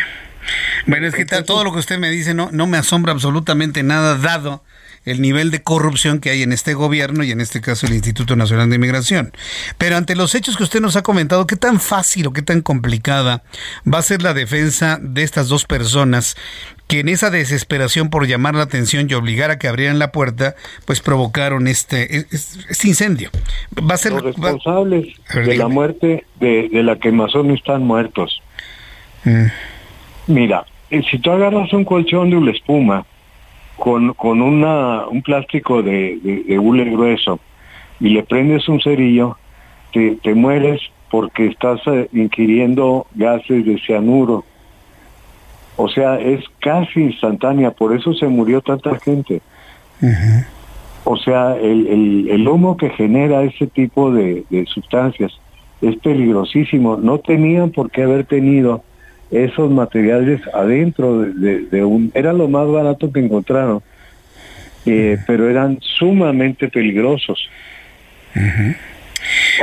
A: Bueno, es que todo lo que usted me dice no, no me asombra absolutamente nada, dado el nivel de corrupción que hay en este gobierno y en este caso el Instituto Nacional de Inmigración. Pero ante los hechos que usted nos ha comentado, ¿qué tan fácil o qué tan complicada va a ser la defensa de estas dos personas que en esa desesperación por llamar la atención y obligar a que abrieran la puerta, pues provocaron este, este incendio.
K: Va a ser los responsables de la muerte de, la quemazón están muertos. Mm. Mira, eh, si tú agarras un colchón de una espuma con, con una, un plástico de, de, hule grueso y le prendes un cerillo, te, te mueres porque estás eh, inquiriendo gases de cianuro. O sea, es casi instantánea, por eso se murió tanta gente. O sea, el, el, el, humo que genera ese tipo de, de sustancias es peligrosísimo. No tenían por qué haber tenido esos materiales adentro de, un... Era lo más barato que encontraron, eh, pero eran sumamente peligrosos.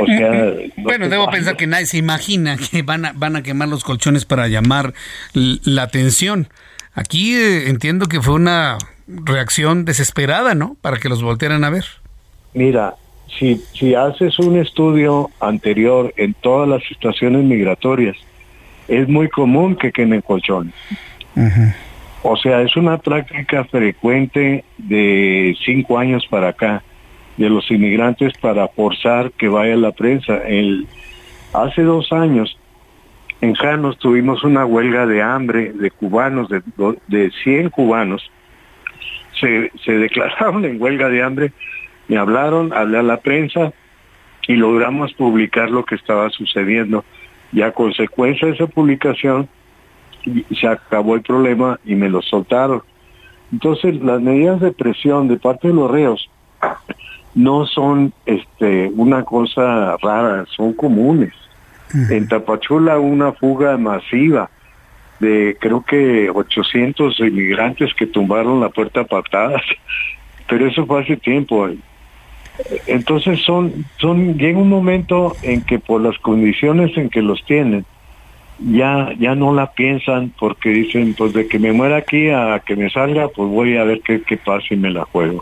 A: O sea, bueno, debo pensar que nadie se imagina que van a, van a quemar los colchones para llamar la atención. Aquí eh, entiendo que fue una reacción desesperada, ¿no? Para que los voltearan a ver.
K: Mira, si, si haces un estudio anterior en todas las estaciones migratorias, es muy común que quemen colchones. O sea, es una práctica frecuente de cinco años para acá de los inmigrantes para forzar que vaya la prensa. El, hace dos años en Janos tuvimos una huelga de hambre de cubanos, de, de 100 cubanos. Se, se declararon en huelga de hambre, me hablaron, hablé a la prensa y logramos publicar lo que estaba sucediendo y a consecuencia de esa publicación se acabó el problema y me lo soltaron. Entonces las medidas de presión de parte de los reos no son este una cosa rara, son comunes. En Tapachula una fuga masiva de creo que 800 inmigrantes que tumbaron la puerta a patadas, pero eso fue hace tiempo. Entonces son, son, llega un momento en que por las condiciones en que los tienen, ya, ya no la piensan porque dicen, pues de que me muera aquí a que me salga, pues voy a ver qué, qué pasa y me la juego.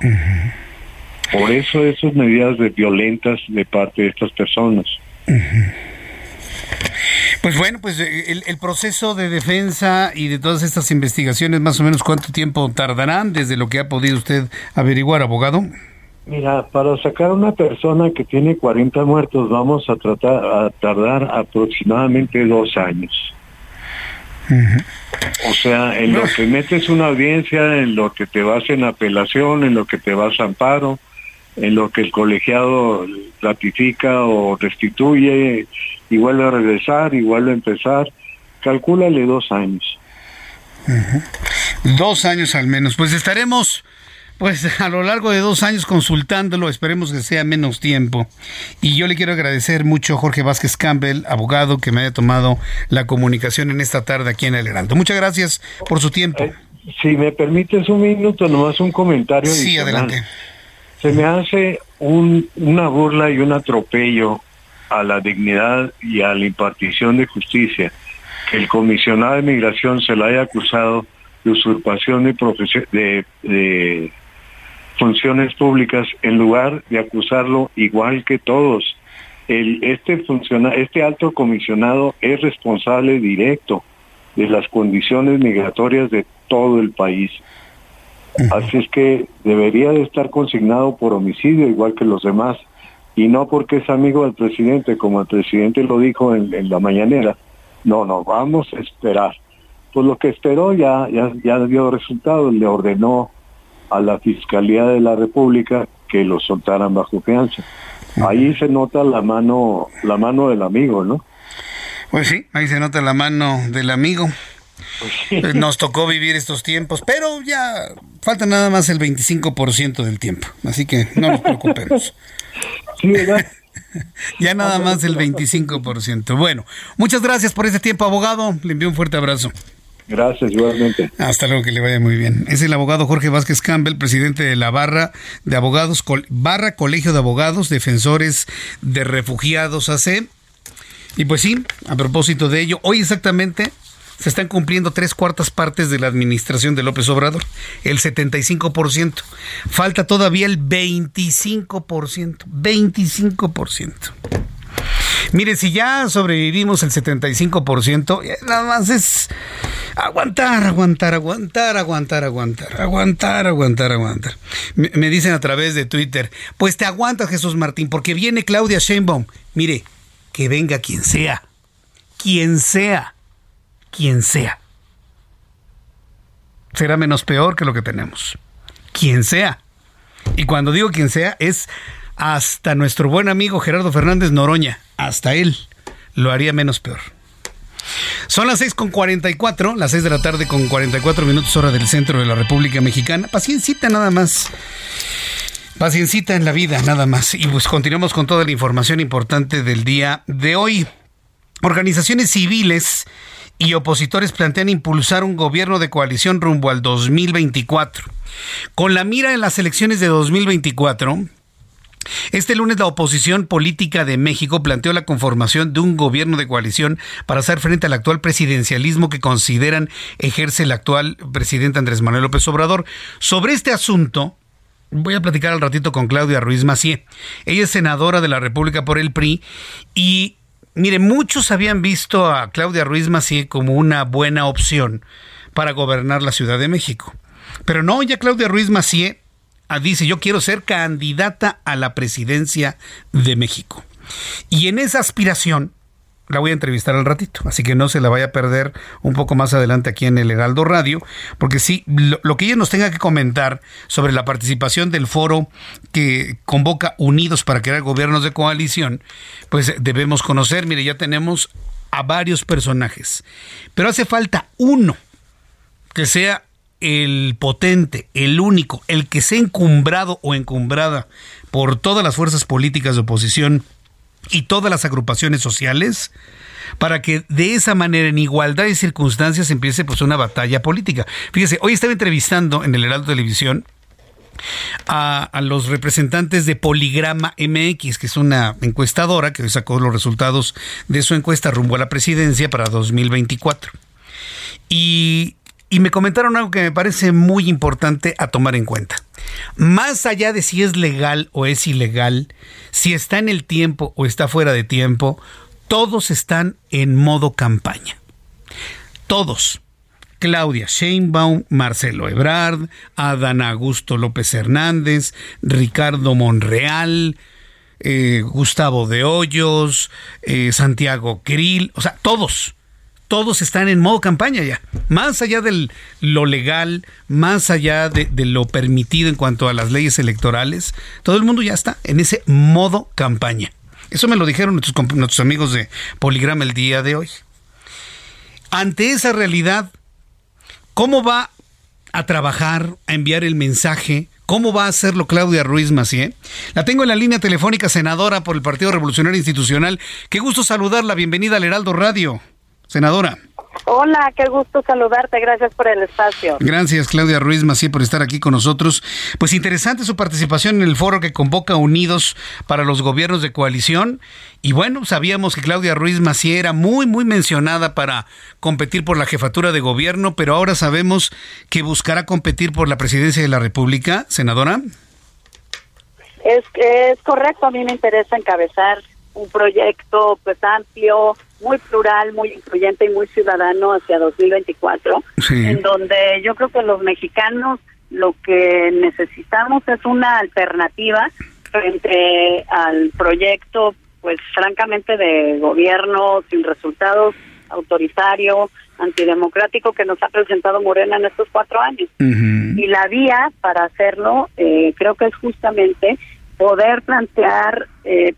K: Por eso esas medidas de violentas de parte de estas personas.
A: Pues bueno, pues eh, el, el, proceso de defensa y de todas estas investigaciones, más o menos cuánto tiempo tardarán desde lo que ha podido usted averiguar, abogado.
K: Mira, para sacar a una persona que tiene 40 muertos vamos a tratar a tardar aproximadamente dos años. O sea, en lo que metes una audiencia, en lo que te vas en apelación, en lo que te vas a amparo, en lo que el colegiado ratifica o restituye y vuelve a regresar y vuelve a empezar, calcúlale dos años.
A: Dos años al menos. Pues estaremos pues a lo largo de dos años consultándolo, esperemos que sea menos tiempo. Y yo le quiero agradecer mucho a Jorge Vázquez Campbell, abogado, que me haya tomado la comunicación en esta tarde aquí en El Heraldo. Muchas gracias por su tiempo. Eh,
K: si me permites un minuto, nomás un comentario.
A: Sí, adelante.
K: Se me hace un, una burla y un atropello a la dignidad y a la impartición de justicia que el comisionado de migración se le haya acusado de usurpación de, funciones públicas en lugar de acusarlo igual que todos. Este, este alto comisionado es responsable directo de las condiciones migratorias de todo el país. Así es que debería de estar consignado por homicidio igual que los demás y no porque es amigo del presidente, como el presidente lo dijo en, en la mañanera. No, no, vamos a esperar. Pues lo que esperó ya, ya, ya dio resultado, le ordenó a la Fiscalía de la República que lo soltaran bajo fianza. Ahí se nota la mano, la mano del amigo, ¿no?
A: Pues sí, ahí se nota la mano del amigo. Pues nos tocó vivir estos tiempos, pero ya falta nada más el 25% del tiempo, así que no nos preocupemos. Ya nada más el 25%. Bueno, muchas gracias por este tiempo, abogado. Le envío un fuerte abrazo.
K: Gracias, igualmente.
A: Hasta luego, que le vaya muy bien. Es el abogado Jorge Vázquez Campbell, presidente de la barra de abogados, barra Colegio de Abogados, Defensores de Refugiados AC. Y pues sí, a propósito de ello, hoy exactamente se están cumpliendo tres cuartas partes de la administración de López Obrador, el 75%. Falta todavía el 25%, 25%. Mire, si ya sobrevivimos el 75%, nada más es aguantar, aguantar, aguantar, aguantar, aguantar, aguantar, aguantar, aguantar. Me, dicen a través de Twitter, pues te aguantas Jesús Martín, porque viene Claudia Sheinbaum. Mire, que venga quien sea, quien sea, quien sea. Será menos peor que lo que tenemos. Quien sea. Y cuando digo quien sea, es hasta nuestro buen amigo Gerardo Fernández Noroña, hasta él lo haría menos peor. Son las 6 con 44, las 6 de la tarde con 44 minutos hora del centro de la República Mexicana. Paciencita nada más. Paciencita en la vida, nada más. Y pues continuamos con toda la información importante del día de hoy. Organizaciones civiles y opositores plantean impulsar un gobierno de coalición rumbo al 2024. Con la mira en las elecciones de 2024, este lunes la oposición política de México planteó la conformación de un gobierno de coalición para hacer frente al actual presidencialismo que consideran ejerce el actual presidente Andrés Manuel López Obrador. Sobre este asunto, voy a platicar al ratito con Claudia Ruiz Macié. Ella es senadora de la República por el PRI y mire, muchos habían visto a Claudia Ruiz Macié como una buena opción para gobernar la Ciudad de México. Pero no, ya Claudia Ruiz Macié Ah, dice, yo quiero ser candidata a la presidencia de México. Y en esa aspiración la voy a entrevistar al ratito, así que no se la vaya a perder un poco más adelante aquí en el Heraldo Radio, porque sí, lo, que ella nos tenga que comentar sobre la participación del foro que convoca Unidos para crear gobiernos de coalición, pues debemos conocer, mire, ya tenemos a varios personajes, pero hace falta uno que sea el potente, el único, el que sea encumbrado o encumbrada por todas las fuerzas políticas de oposición y todas las agrupaciones sociales, para que de esa manera, en igualdad de circunstancias, empiece pues una batalla política. Fíjese, hoy estaba entrevistando en el Heraldo Televisión a, los representantes de Poligrama MX, que es una encuestadora que sacó los resultados de su encuesta rumbo a la presidencia para 2024. Y y me comentaron algo que me parece muy importante a tomar en cuenta. Más allá de si es legal o es ilegal, si está en el tiempo o está fuera de tiempo, todos están en modo campaña. Todos. Claudia Sheinbaum, Marcelo Ebrard, Adán Augusto López Hernández, Ricardo Monreal, eh, Gustavo de Hoyos, eh, Santiago Krill, o sea, todos todos están en modo campaña ya. Más allá de lo legal, más allá de, lo permitido en cuanto a las leyes electorales, todo el mundo ya está en ese modo campaña. Eso me lo dijeron nuestros, nuestros amigos de Poligrama el día de hoy. Ante esa realidad, ¿cómo va a trabajar, a enviar el mensaje? ¿Cómo va a hacerlo Claudia Ruiz Macié? La tengo en la línea telefónica, senadora por el Partido Revolucionario Institucional. Qué gusto saludarla. Bienvenida al Heraldo Radio. Senadora.
L: Hola, qué gusto saludarte. Gracias por el espacio.
A: Gracias, Claudia Ruiz Mací, por estar aquí con nosotros. Pues interesante su participación en el foro que convoca Unidos para los Gobiernos de Coalición. Y bueno, sabíamos que Claudia Ruiz Mací era muy, muy mencionada para competir por la jefatura de gobierno, pero ahora sabemos que buscará competir por la presidencia de la República. Senadora.
L: Es, es correcto, a mí me interesa encabezar un proyecto pues amplio, muy plural, muy incluyente y muy ciudadano hacia 2024, en donde yo creo que los mexicanos lo que necesitamos es una alternativa frente al proyecto, pues francamente de gobierno sin resultados, autoritario, antidemocrático que nos ha presentado Morena en estos cuatro años. Y la vía para hacerlo eh, creo que es justamente poder plantear eh,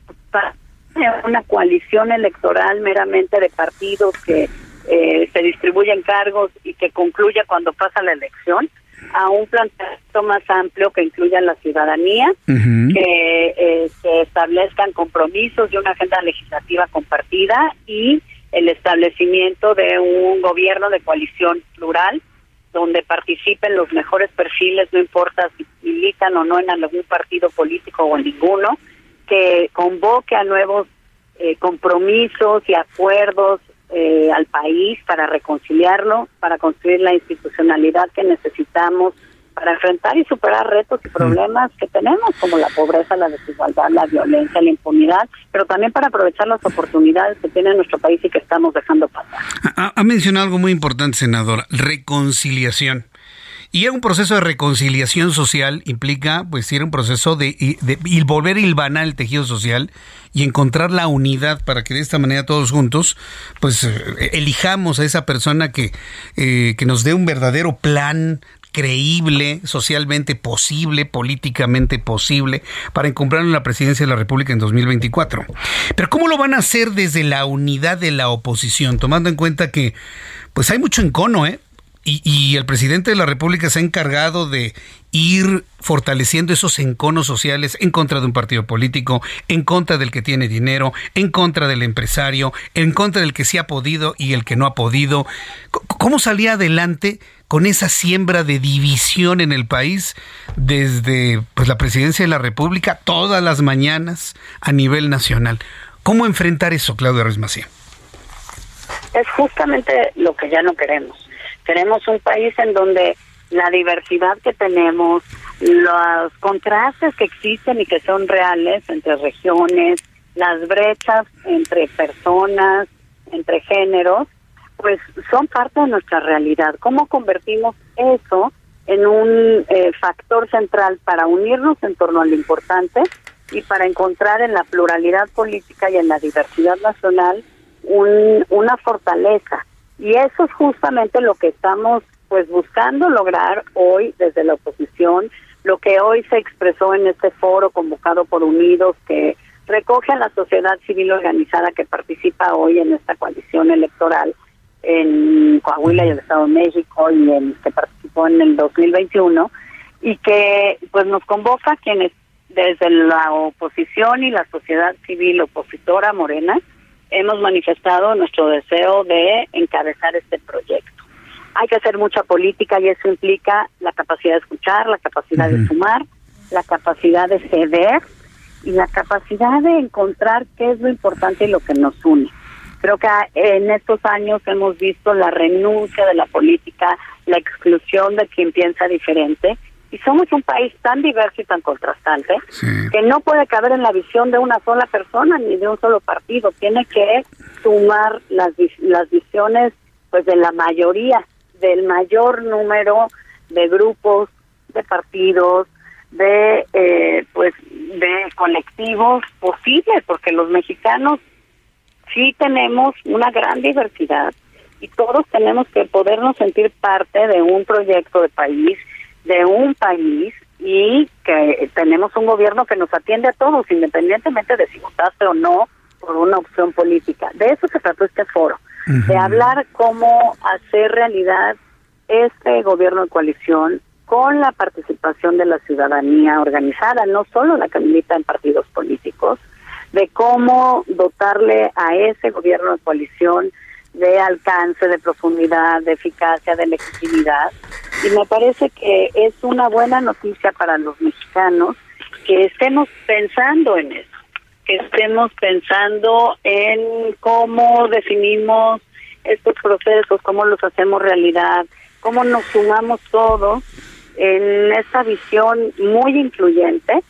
L: una coalición electoral meramente de partidos que eh, se distribuyen cargos y que concluya cuando pasa la elección a un planteamiento más amplio que incluya la ciudadanía, que eh, se establezcan compromisos y una agenda legislativa compartida y el establecimiento de un gobierno de coalición plural donde participen los mejores perfiles, no importa si militan o no en algún partido político o en ninguno, que convoque a nuevos eh, compromisos y acuerdos eh, al país para reconciliarlo, para construir la institucionalidad que necesitamos para enfrentar y superar retos y problemas que tenemos, como la pobreza, la desigualdad, la violencia, la impunidad, pero también para aprovechar las oportunidades que tiene nuestro país y que estamos dejando pasar.
A: Ha, mencionado algo muy importante, senadora, reconciliación. Y un proceso de reconciliación social implica, pues, ir un proceso de, de, volver a hilvanar el tejido social y encontrar la unidad para que de esta manera todos juntos, pues, eh, elijamos a esa persona que, eh, que nos dé un verdadero plan creíble, socialmente posible, políticamente posible, para encontrar la presidencia de la República en 2024. Pero ¿cómo lo van a hacer desde la unidad de la oposición? Tomando en cuenta que pues hay mucho encono, ¿eh? Y, el presidente de la República se ha encargado de ir fortaleciendo esos enconos sociales en contra de un partido político, en contra del que tiene dinero, en contra del empresario, en contra del que sí ha podido y el que no ha podido. ¿Cómo salía adelante con esa siembra de división en el país desde pues, la presidencia de la República todas las mañanas a nivel nacional? ¿Cómo enfrentar eso, Claudia Ruiz
L: Es justamente lo que ya no queremos Queremos un país en donde la diversidad que tenemos, los contrastes que existen y que son reales entre regiones, las brechas entre personas, entre géneros, pues son parte de nuestra realidad. ¿Cómo convertimos eso en un eh, factor central para unirnos en torno a lo importante y para encontrar en la pluralidad política y en la diversidad nacional un, una fortaleza? Y eso es justamente lo que estamos pues buscando lograr hoy desde la oposición, lo que hoy se expresó en este foro convocado por Unidos que recoge a la sociedad civil organizada que participa hoy en esta coalición electoral en Coahuila y el Estado de México y en que participó en el 2021 y que pues nos convoca quienes desde la oposición y la sociedad civil opositora morena hemos manifestado nuestro deseo de encabezar este proyecto. Hay que hacer mucha política y eso implica la capacidad de escuchar, la capacidad de sumar, la capacidad de ceder y la capacidad de encontrar qué es lo importante y lo que nos une. Creo que en estos años hemos visto la renuncia de la política, la exclusión de quien piensa diferente y somos un país tan diverso y tan contrastante que no puede caber en la visión de una sola persona ni de un solo partido. Tiene que sumar las, las visiones pues de la mayoría, del mayor número de grupos, de partidos, de eh, pues de colectivos posibles, porque los mexicanos sí tenemos una gran diversidad y todos tenemos que podernos sentir parte de un proyecto de país de un país y que tenemos un gobierno que nos atiende a todos, independientemente de si votaste o no por una opción política. De eso se trató este foro, de hablar cómo hacer realidad este gobierno de coalición con la participación de la ciudadanía organizada, no solo la que milita en partidos políticos, de cómo dotarle a ese gobierno de coalición de alcance, de profundidad, de eficacia, de legitimidad. Y me parece que es una buena noticia para los mexicanos que estemos pensando en eso, que estemos pensando en cómo definimos estos procesos, cómo los hacemos realidad, cómo nos sumamos todos en esta visión muy incluyente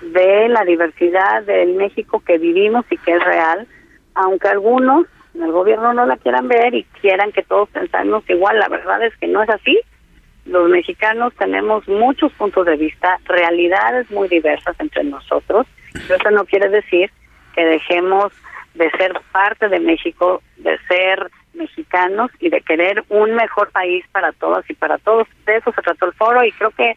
L: de la diversidad del México que vivimos y que es real, aunque algunos en el gobierno no la quieran ver y quieran que todos pensemos igual. La verdad es que no es así. Los mexicanos tenemos muchos puntos de vista, realidades muy diversas entre nosotros. Pero eso no quiere decir que dejemos de ser parte de México, de ser mexicanos y de querer un mejor país para todas y para todos. De eso se trató el foro y creo que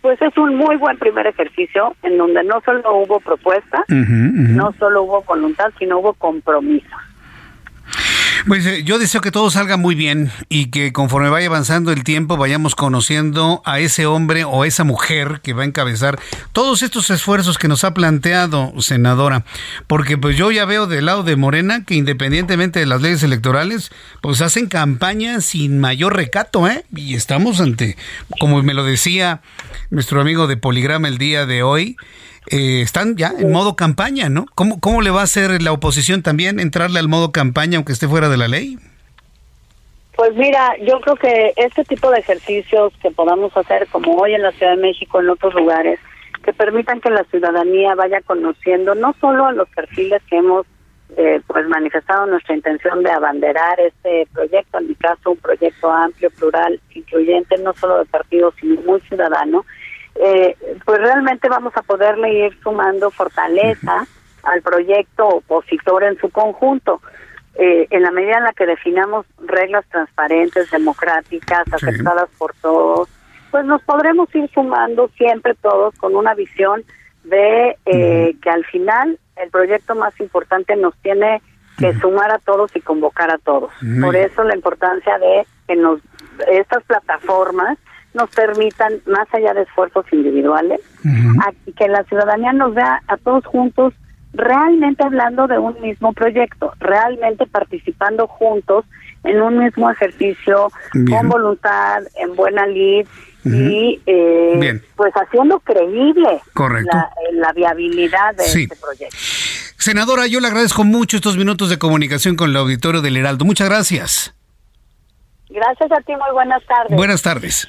L: pues es un muy buen primer ejercicio en donde no solo hubo propuesta, no solo hubo voluntad, sino hubo compromiso.
A: Pues eh, yo deseo que todo salga muy bien y que conforme vaya avanzando el tiempo vayamos conociendo a ese hombre o esa mujer que va a encabezar todos estos esfuerzos que nos ha planteado, senadora. Porque pues yo ya veo del lado de Morena que independientemente de las leyes electorales, pues hacen campaña sin mayor recato, ¿eh? Y estamos ante, como me lo decía nuestro amigo de Poligrama el día de hoy, eh, están ya en modo campaña, ¿no? ¿Cómo, ¿Cómo le va a hacer la oposición también entrarle al modo campaña aunque esté fuera de la ley?
L: Pues mira, yo creo que este tipo de ejercicios que podamos hacer, como hoy en la Ciudad de México, en otros lugares, que permitan que la ciudadanía vaya conociendo no solo a los perfiles que hemos eh, pues manifestado nuestra intención de abanderar este proyecto, en mi caso un proyecto amplio, plural, incluyente, no solo de partidos, sino muy ciudadano, eh, pues realmente vamos a poderle ir sumando fortaleza al proyecto opositor en su conjunto. Eh, en la medida en la que definamos reglas transparentes, democráticas, aceptadas por todos, pues nos podremos ir sumando siempre todos con una visión de eh, que al final el proyecto más importante nos tiene que sumar a todos y convocar a todos. Por eso la importancia de que nos estas plataformas nos permitan, más allá de esfuerzos individuales, que la ciudadanía nos vea a todos juntos realmente hablando de un mismo proyecto, realmente participando juntos en un mismo ejercicio, con voluntad, en buena lid y eh, pues haciendo creíble La, viabilidad de este proyecto.
A: Senadora, yo le agradezco mucho estos minutos de comunicación con el auditorio del Heraldo. Muchas gracias.
L: Gracias a ti, muy buenas tardes.
A: Buenas tardes.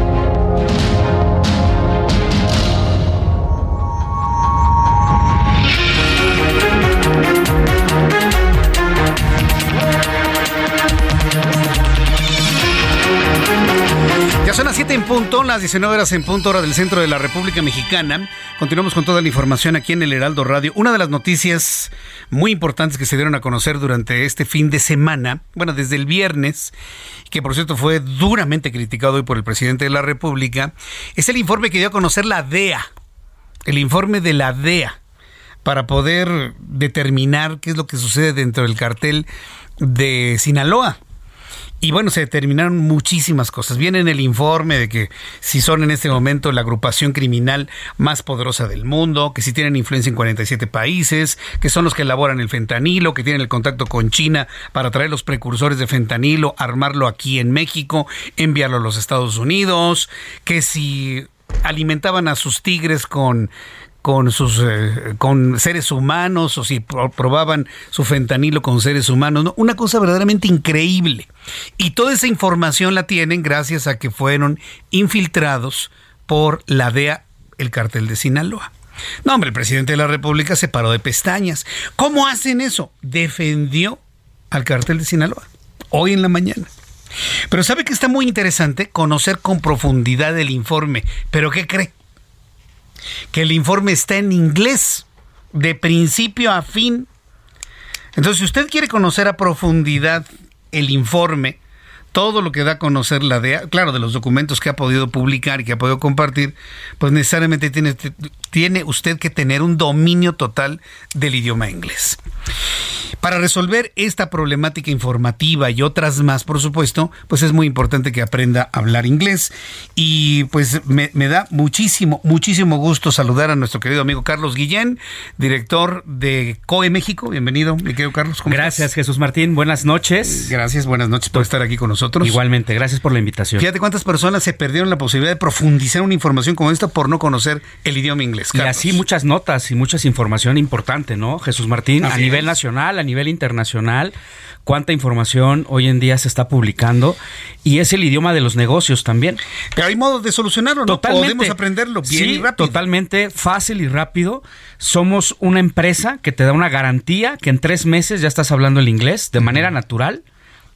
A: 7 en punto, las 19 horas en punto, hora del centro de la República Mexicana. Continuamos con toda la información aquí en el Heraldo Radio. Una de las noticias muy importantes que se dieron a conocer durante este fin de semana, bueno, desde el viernes, que por cierto fue duramente criticado hoy por el presidente de la República, es el informe que dio a conocer la DEA. El informe de la DEA para poder determinar qué es lo que sucede dentro del cartel de Sinaloa. Y bueno, se determinaron muchísimas cosas. Viene en el informe de que si son en este momento la agrupación criminal más poderosa del mundo, que si tienen influencia en 47 países, que son los que elaboran el fentanilo, que tienen el contacto con China para traer los precursores de fentanilo, armarlo aquí en México, enviarlo a los Estados Unidos, que si alimentaban a sus tigres con con sus eh, con seres humanos o si probaban su fentanilo con seres humanos, una cosa verdaderamente increíble. Y toda esa información la tienen gracias a que fueron infiltrados por la DEA, el cartel de Sinaloa. No, hombre, el presidente de la República se paró de pestañas. ¿Cómo hacen eso? Defendió al cartel de Sinaloa hoy en la mañana. Pero sabe que está muy interesante conocer con profundidad el informe. ¿Pero qué cree? Que el informe está en inglés, de principio a fin. Entonces, si usted quiere conocer a profundidad el informe, todo lo que da a conocer la DEA, claro, de los documentos que ha podido publicar y que ha podido compartir, pues necesariamente tiene, tiene usted que tener un dominio total del idioma inglés. Para resolver esta problemática informativa y otras más, por supuesto, pues es muy importante que aprenda a hablar inglés. Y pues me, da muchísimo, muchísimo gusto saludar a nuestro querido amigo Carlos Guillén, director de COE México. Bienvenido, mi querido Carlos.
M: Gracias, Jesús Martín. Buenas noches.
A: Gracias, buenas noches por estar aquí con nosotros.
M: Igualmente, gracias por la invitación.
A: Fíjate cuántas personas se perdieron la posibilidad de profundizar una información como esta por no conocer el idioma inglés.
M: Y así muchas notas y mucha información importante, ¿no, Jesús Martín? a nivel nacional, a nivel internacional, cuánta información hoy en día se está publicando y es el idioma de los negocios también.
A: Pero hay modos de solucionarlo, ¿no? Podemos aprenderlo bien y rápido.
M: Totalmente fácil y rápido. Somos una empresa que te da una garantía que en tres meses ya estás hablando el inglés de manera natural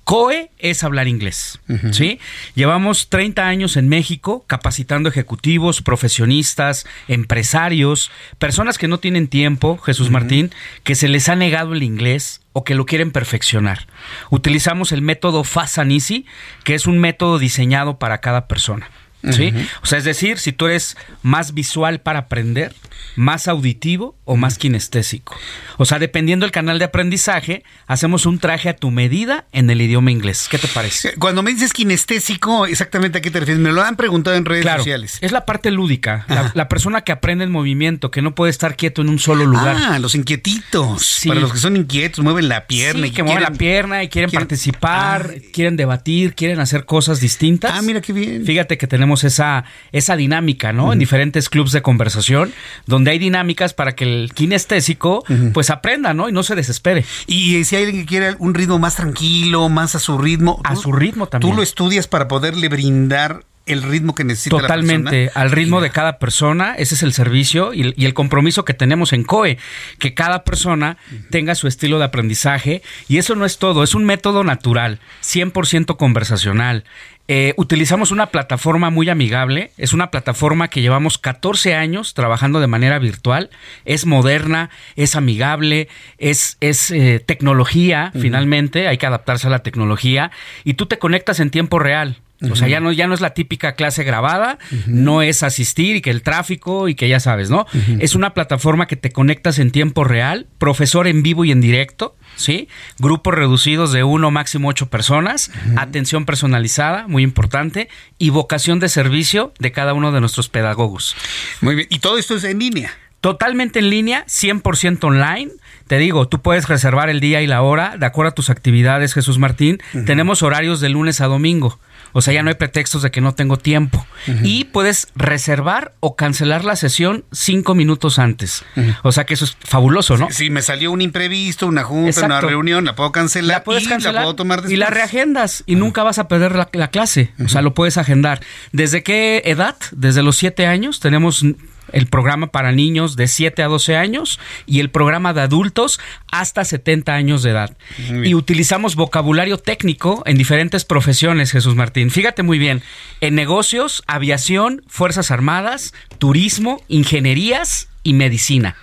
M: COE es hablar inglés, ¿sí? Llevamos 30 años en México capacitando ejecutivos, profesionistas, empresarios, personas que no tienen tiempo, Jesús Martín, que se les ha negado el inglés o que lo quieren perfeccionar. Utilizamos el método Fast and Easy, que es un método diseñado para cada persona. ¿Sí? O sea, es decir, si tú eres más visual para aprender, más auditivo o más kinestésico. O sea, dependiendo del canal de aprendizaje, hacemos un traje a tu medida en el idioma inglés. ¿Qué te parece?
A: Eh, cuando me dices kinestésico, exactamente a qué te refieres. Me lo han preguntado en redes sociales.
M: Es la parte lúdica, la, persona que aprende el movimiento, que no puede estar quieto en un solo lugar.
A: Ah, los inquietitos. Para los que son inquietos, mueven la pierna.
M: y que mueven la pierna y quieren, participar, ah. quieren debatir, quieren hacer cosas distintas.
A: Ah, mira qué bien.
M: Fíjate que tenemos esa, esa dinámica, ¿no? En diferentes clubs de conversación, donde hay dinámicas para que el kinestésico pues aprenda, ¿no? Y no se desespere.
A: Y si hay alguien que quiere un ritmo más tranquilo, más a su ritmo.
M: A su ritmo también.
A: Tú lo estudias para poderle brindar el ritmo que necesita
M: Totalmente, al ritmo de cada persona, ese es el servicio y, y, el compromiso que tenemos en COE, que cada persona tenga su estilo de aprendizaje y eso no es todo, es un método natural, 100% conversacional. Eh, utilizamos una plataforma muy amigable, es una plataforma que llevamos 14 años trabajando de manera virtual, es moderna, es amigable, es, es eh, tecnología, finalmente, hay que adaptarse a la tecnología, y tú te conectas en tiempo real. O sea, ya no, ya no es la típica clase grabada, no es asistir y que el tráfico y que ya sabes, ¿no? Es una plataforma que te conectas en tiempo real, profesor en vivo y en directo, ¿sí? Grupos reducidos de uno, máximo ocho personas, atención personalizada, muy importante, y vocación de servicio de cada uno de nuestros pedagogos.
A: Muy bien, y todo esto es en línea.
M: Totalmente en línea, 100% online. Te digo, tú puedes reservar el día y la hora de acuerdo a tus actividades, Jesús Martín. Tenemos horarios de lunes a domingo. O sea, ya no hay pretextos de que no tengo tiempo. Y puedes reservar o cancelar la sesión cinco minutos antes. O sea que eso es fabuloso, ¿no?
A: Si, me salió un imprevisto, una junta, una reunión, la puedo cancelar.
M: La puedes
A: y
M: cancelar
A: la puedo tomar después.
M: Y la reagendas y nunca vas a perder la, la clase. O sea, lo puedes agendar. ¿Desde qué edad? Desde los siete años tenemos el programa para niños de 7 a 12 años y el programa de adultos hasta 70 años de edad. Y utilizamos vocabulario técnico en diferentes profesiones, Jesús Martín. Fíjate muy bien, en negocios, aviación, Fuerzas Armadas, turismo, ingenierías y medicina.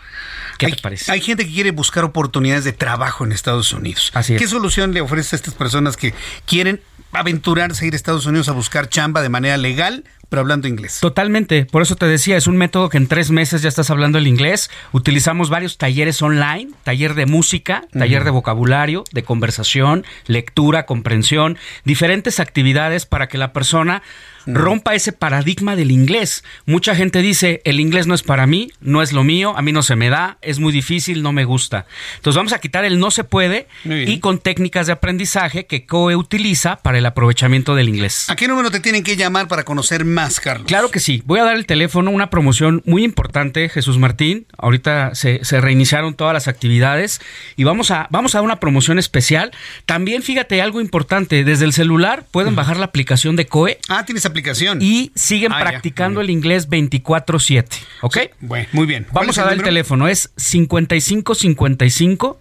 M: ¿Qué
A: hay,
M: te parece?
A: Hay gente que quiere buscar oportunidades de trabajo en Estados Unidos.
M: Así
A: ¿Qué solución le ofrece a estas personas que quieren aventurarse a ir a Estados Unidos a buscar chamba de manera legal pero hablando inglés.
M: Totalmente, por eso te decía, es un método que en tres meses ya estás hablando el inglés. Utilizamos varios talleres online, taller de música, taller de vocabulario, de conversación, lectura, comprensión, diferentes actividades para que la persona rompa ese paradigma del inglés. Mucha gente dice, el inglés no es para mí, no es lo mío, a mí no se me da, es muy difícil, no me gusta. Entonces vamos a quitar el no se puede y con técnicas de aprendizaje que COE utiliza para el aprovechamiento del inglés.
A: ¿A qué número te tienen que llamar para conocer más, Carlos?
M: Claro que sí. Voy a dar el teléfono, una promoción muy importante, Jesús Martín. Ahorita se, reiniciaron todas las actividades y vamos a, vamos a dar una promoción especial. También fíjate algo importante, desde el celular pueden bajar la aplicación de COE.
A: Ah, tienes aplicación.
M: Y siguen ah, practicando el inglés 24/7. ¿Ok?
A: bueno, muy bien.
M: Vamos a dar el teléfono. Es 5555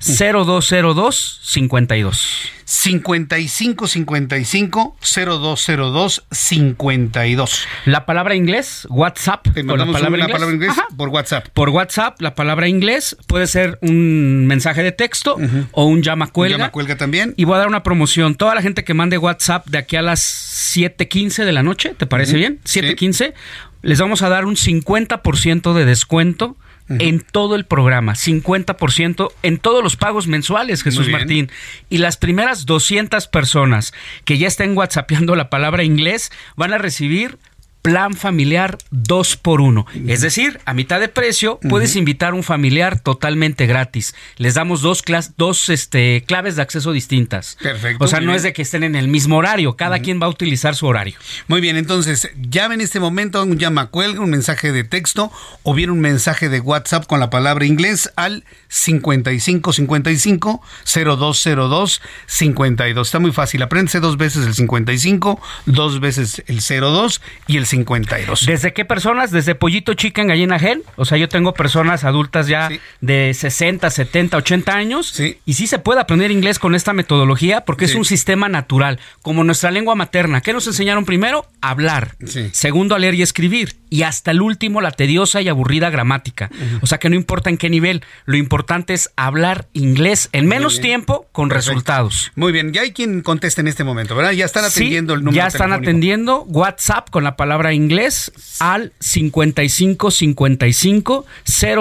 M: 0202 52.
A: 5555 0202 52.
M: La palabra inglés, WhatsApp.
A: Te la palabra inglés, por WhatsApp.
M: Por WhatsApp, la palabra inglés puede ser un mensaje de texto o un llama cuelga.
A: llama cuelga también.
M: Y voy a dar una promoción. Toda la gente que mande WhatsApp de aquí a las 7:15 de la noche, ¿te parece bien? 7:15. Les vamos a dar un 50% de descuento en todo el programa, 50% en todos los pagos mensuales, Jesús Martín. Y las primeras 200 personas que ya estén whatsappeando la palabra inglés van a recibir plan familiar 2 por 1 Es decir, a mitad de precio puedes invitar a un familiar totalmente gratis. Les damos dos, dos este, claves de acceso distintas.
A: Perfecto.
M: O sea, no es de que estén en el mismo horario. Cada quien va a utilizar su horario.
A: Muy bien, entonces llame en este momento, un llama cuelga, un mensaje de texto o bien un mensaje de WhatsApp con la palabra inglés al 5555 0202 52. Está muy fácil. Apréndese dos veces el 55, dos veces el 02 y el 52.
M: ¿Desde qué personas? Desde Pollito Chica en Gallina Gel. O sea, yo tengo personas adultas ya de 60, 70, 80 años. Y sí se puede aprender inglés con esta metodología porque es un sistema natural, como nuestra lengua materna. ¿Qué nos enseñaron primero? Hablar. Segundo, a leer y escribir. Y hasta el último, la tediosa y aburrida gramática. O sea, que no importa en qué nivel. Lo importante es hablar inglés en menos tiempo con resultados.
A: Muy bien. Ya hay quien conteste en este momento, ¿verdad? Ya están atendiendo el número
M: Ya están atendiendo WhatsApp con la palabra inglés al 55 55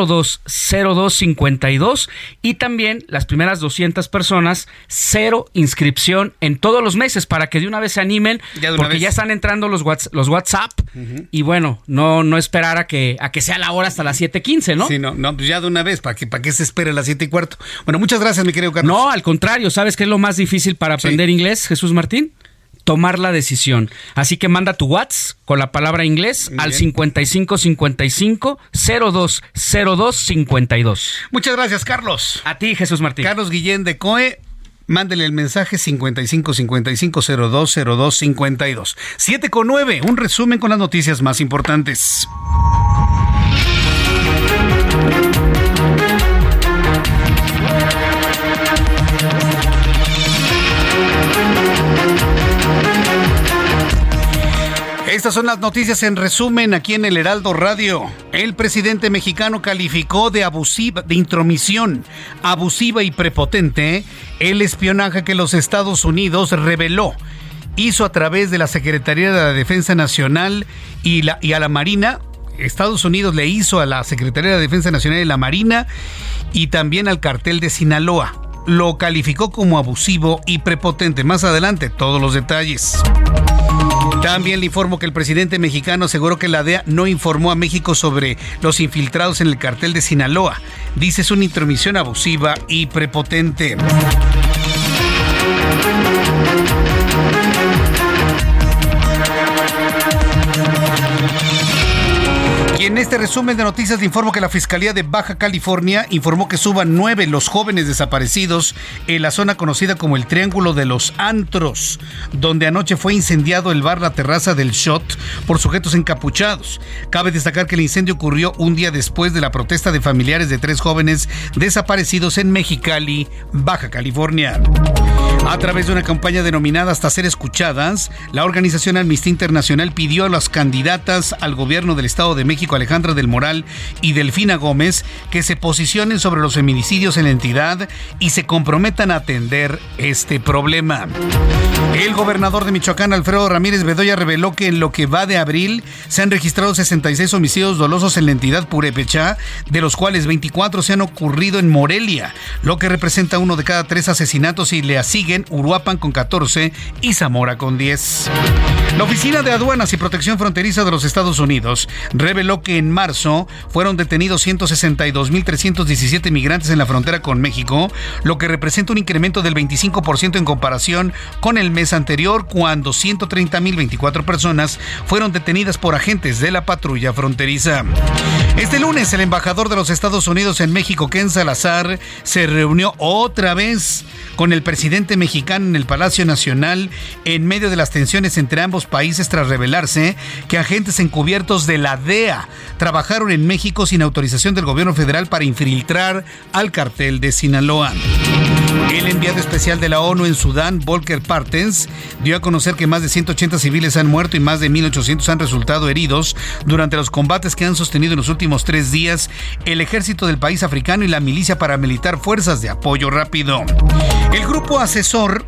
M: 02 02 52 y también las primeras 200 personas cero inscripción en todos los meses para que de una vez se animen porque ya están entrando los, los WhatsApp y bueno, no no esperar a que a que sea la hora hasta las 7:15, ¿no?
A: Sí, no, no, pues ya de una vez para que para que se espere las 7 y cuarto. Bueno, muchas gracias, mi querido Carlos.
M: No, al contrario, ¿sabes qué es lo más difícil para aprender inglés, Jesús Martín? Tomar la decisión. Así que manda tu WhatsApp con la palabra inglés al 5555 0202 52.
A: Muchas gracias, Carlos.
M: A ti, Jesús Martín.
A: Carlos Guillén de COE. Mándele el mensaje 5555020252. 7 con 9, un resumen con las noticias más importantes. Estas son las noticias en resumen aquí en el Heraldo Radio. El presidente mexicano calificó de abusiva, de intromisión abusiva y prepotente el espionaje que los Estados Unidos reveló hizo a través de la Secretaría de la Defensa Nacional y, a la Marina. Estados Unidos le hizo a la Secretaría de la Defensa Nacional y la Marina y también al cartel de Sinaloa. Lo calificó como abusivo y prepotente. Más adelante, todos los detalles. También le informo que el presidente mexicano aseguró que la DEA no informó a México sobre los infiltrados en el cartel de Sinaloa. Dice es una intromisión abusiva y prepotente. Este resumen de noticias le informo que la Fiscalía de Baja California informó que suban nueve los jóvenes desaparecidos en la zona conocida como el Triángulo de los Antros, donde anoche fue incendiado el bar La Terraza del Shot por sujetos encapuchados. Cabe destacar que el incendio ocurrió un día después de la protesta de familiares de tres jóvenes desaparecidos en Mexicali, Baja California. A través de una campaña denominada Hasta ser escuchadas, la organización Amnistía Internacional pidió a las candidatas al gobierno del Estado de México Alejandra del Moral y Delfina Gómez que se posicionen sobre los feminicidios en la entidad y se comprometan a atender este problema. El gobernador de Michoacán, Alfredo Ramírez Bedoya, reveló que en lo que va de abril se han registrado 66 homicidios dolosos en la entidad Purepecha, de los cuales 24 se han ocurrido en Morelia, lo que representa uno de cada tres asesinatos y le siguen Uruapan con 14 y Zamora con 10. La Oficina de Aduanas y Protección Fronteriza de los Estados Unidos reveló que en marzo fueron detenidos 162.317 migrantes en la frontera con México, lo que representa un incremento del 25% en comparación con el mes anterior, cuando 130.024 personas fueron detenidas por agentes de la patrulla fronteriza. Este lunes, el embajador de los Estados Unidos en México, Ken Salazar, se reunió otra vez con el presidente mexicano en el Palacio Nacional en medio de las tensiones entre ambos países tras revelarse que agentes encubiertos de la DEA trabajaron en México sin autorización del gobierno federal para infiltrar al cartel de Sinaloa. El enviado especial de la ONU en Sudán, Volker Partens, dio a conocer que más de 180 civiles han muerto y más de 1.800 han resultado heridos durante los combates que han sostenido en los últimos tres días el ejército del país africano y la milicia paramilitar Fuerzas de Apoyo Rápido. El grupo asesor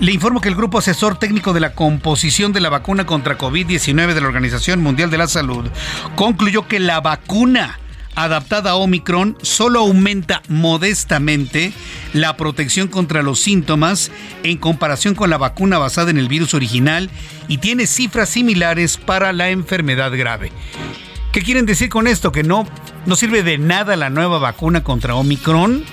A: le informo que el grupo asesor técnico de la composición de la vacuna contra COVID-19 de la Organización Mundial de la Salud concluyó que la vacuna adaptada a Omicron solo aumenta modestamente la protección contra los síntomas en comparación con la vacuna basada en el virus original y tiene cifras similares para la enfermedad grave. ¿Qué quieren decir con esto? ¿Que no, no sirve de nada la nueva vacuna contra Omicron?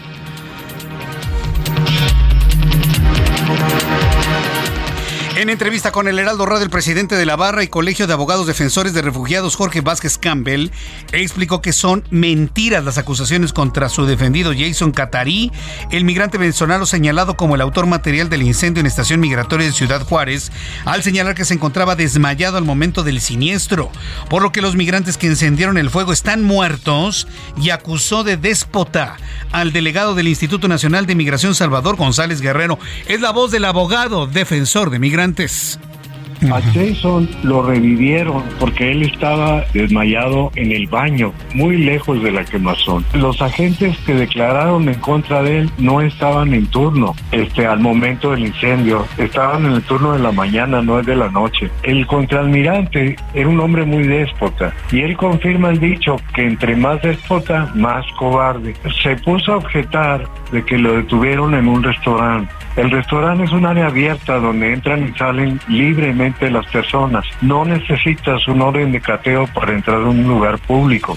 A: En entrevista con el Heraldo Radio, el presidente de la Barra y Colegio de Abogados Defensores de Refugiados, Jorge Vázquez Campbell, explicó que son mentiras las acusaciones contra su defendido Jason Catarí, el migrante venezolano señalado como el autor material del incendio en estación migratoria de Ciudad Juárez, al señalar que se encontraba desmayado al momento del siniestro, por lo que los migrantes que encendieron el fuego están muertos y acusó de déspota al delegado del Instituto Nacional de Migración Salvador González Guerrero. Es la voz del abogado defensor de migrantes
K: a Jason lo revivieron porque él estaba desmayado en el baño, muy lejos de la quemazón. Los agentes que declararon en contra de él no estaban en turno este, al momento del incendio, estaban en el turno de la mañana, no es de la noche. El contraalmirante era un hombre muy déspota y él confirma el dicho que entre más déspota, más cobarde. Se puso a objetar de que lo detuvieron en un restaurante. El restaurante es un área abierta donde entran y salen libremente las personas. No necesitas un orden de cateo para entrar a un lugar público.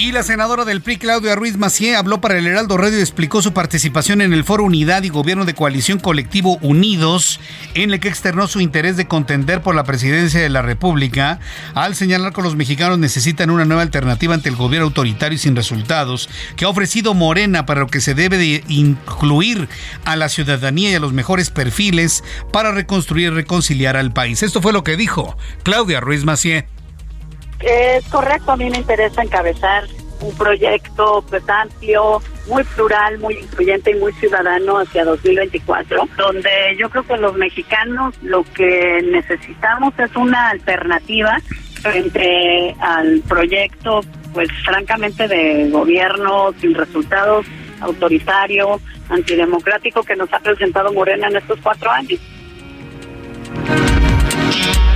A: Y la senadora del PRI, Claudia Ruiz Macié, habló para el Heraldo Radio y explicó su participación en el Foro Unidad y Gobierno de Coalición Colectivo Unidos, en el que externó su interés de contender por la presidencia de la República, al señalar que los mexicanos necesitan una nueva alternativa ante el gobierno autoritario y sin resultados que ha ofrecido Morena para lo que se debe de incluir a la ciudadanía y a los mejores perfiles para reconstruir y reconciliar al país. Esto fue lo que dijo Claudia Ruiz Macié.
L: Es correcto, a mí me interesa encabezar un proyecto pues amplio, muy plural, muy incluyente y muy ciudadano hacia 2024, donde yo creo que los mexicanos lo que necesitamos es una alternativa frente al proyecto, pues francamente de gobierno sin resultados, autoritario, antidemocrático que nos ha presentado Morena en estos cuatro años.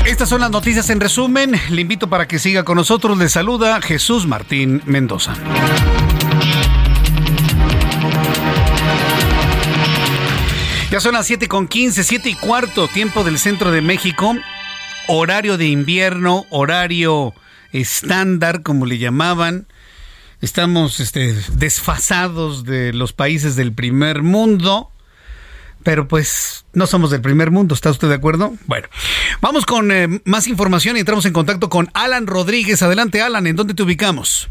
A: Estas son las noticias en resumen. Le invito para que siga con nosotros. Le saluda Jesús Martín Mendoza. Ya son las 7 con 15, 7 y cuarto, tiempo del centro de México. Horario de invierno, horario estándar, como le llamaban. Estamos este, desfasados de los países del primer mundo. Pero pues no somos del primer mundo, ¿está usted de acuerdo? Bueno, vamos con eh, más información y entramos en contacto con Alan Rodríguez. Adelante, Alan, ¿en dónde te ubicamos?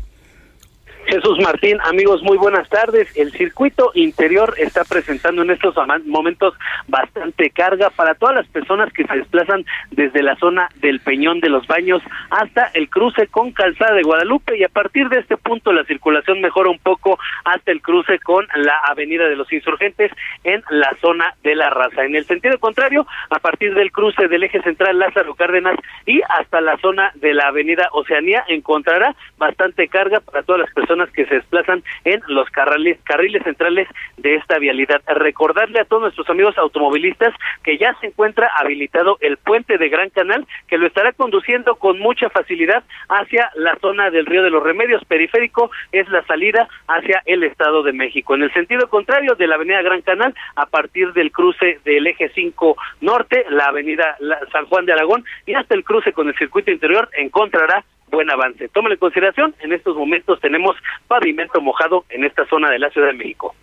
B: Jesús Martín, amigos, muy buenas tardes. El circuito interior está presentando en estos momentos bastante carga para todas las personas que se desplazan desde la zona del Peñón de los Baños hasta el cruce con Calzada de Guadalupe y a partir de este punto la circulación mejora un poco hasta el cruce con la Avenida de los Insurgentes en la zona de la Raza. En el sentido contrario, a partir del cruce del eje central Lázaro Cárdenas y hasta la zona de la Avenida Oceanía encontrará bastante carga para todas las personas que se desplazan en los carriles, carriles centrales de esta vialidad. Recordarle a todos nuestros amigos automovilistas que ya se encuentra habilitado el puente de Gran Canal, que lo estará conduciendo con mucha facilidad hacia la zona del Río de los Remedios. Periférico es la salida hacia el Estado de México. En el sentido contrario de la avenida Gran Canal, a partir del cruce del eje 5 norte, la avenida San Juan de Aragón y hasta el cruce con el circuito interior encontrará buen avance. Tómalo en consideración, en estos momentos tenemos pavimento mojado en esta zona de la Ciudad de México.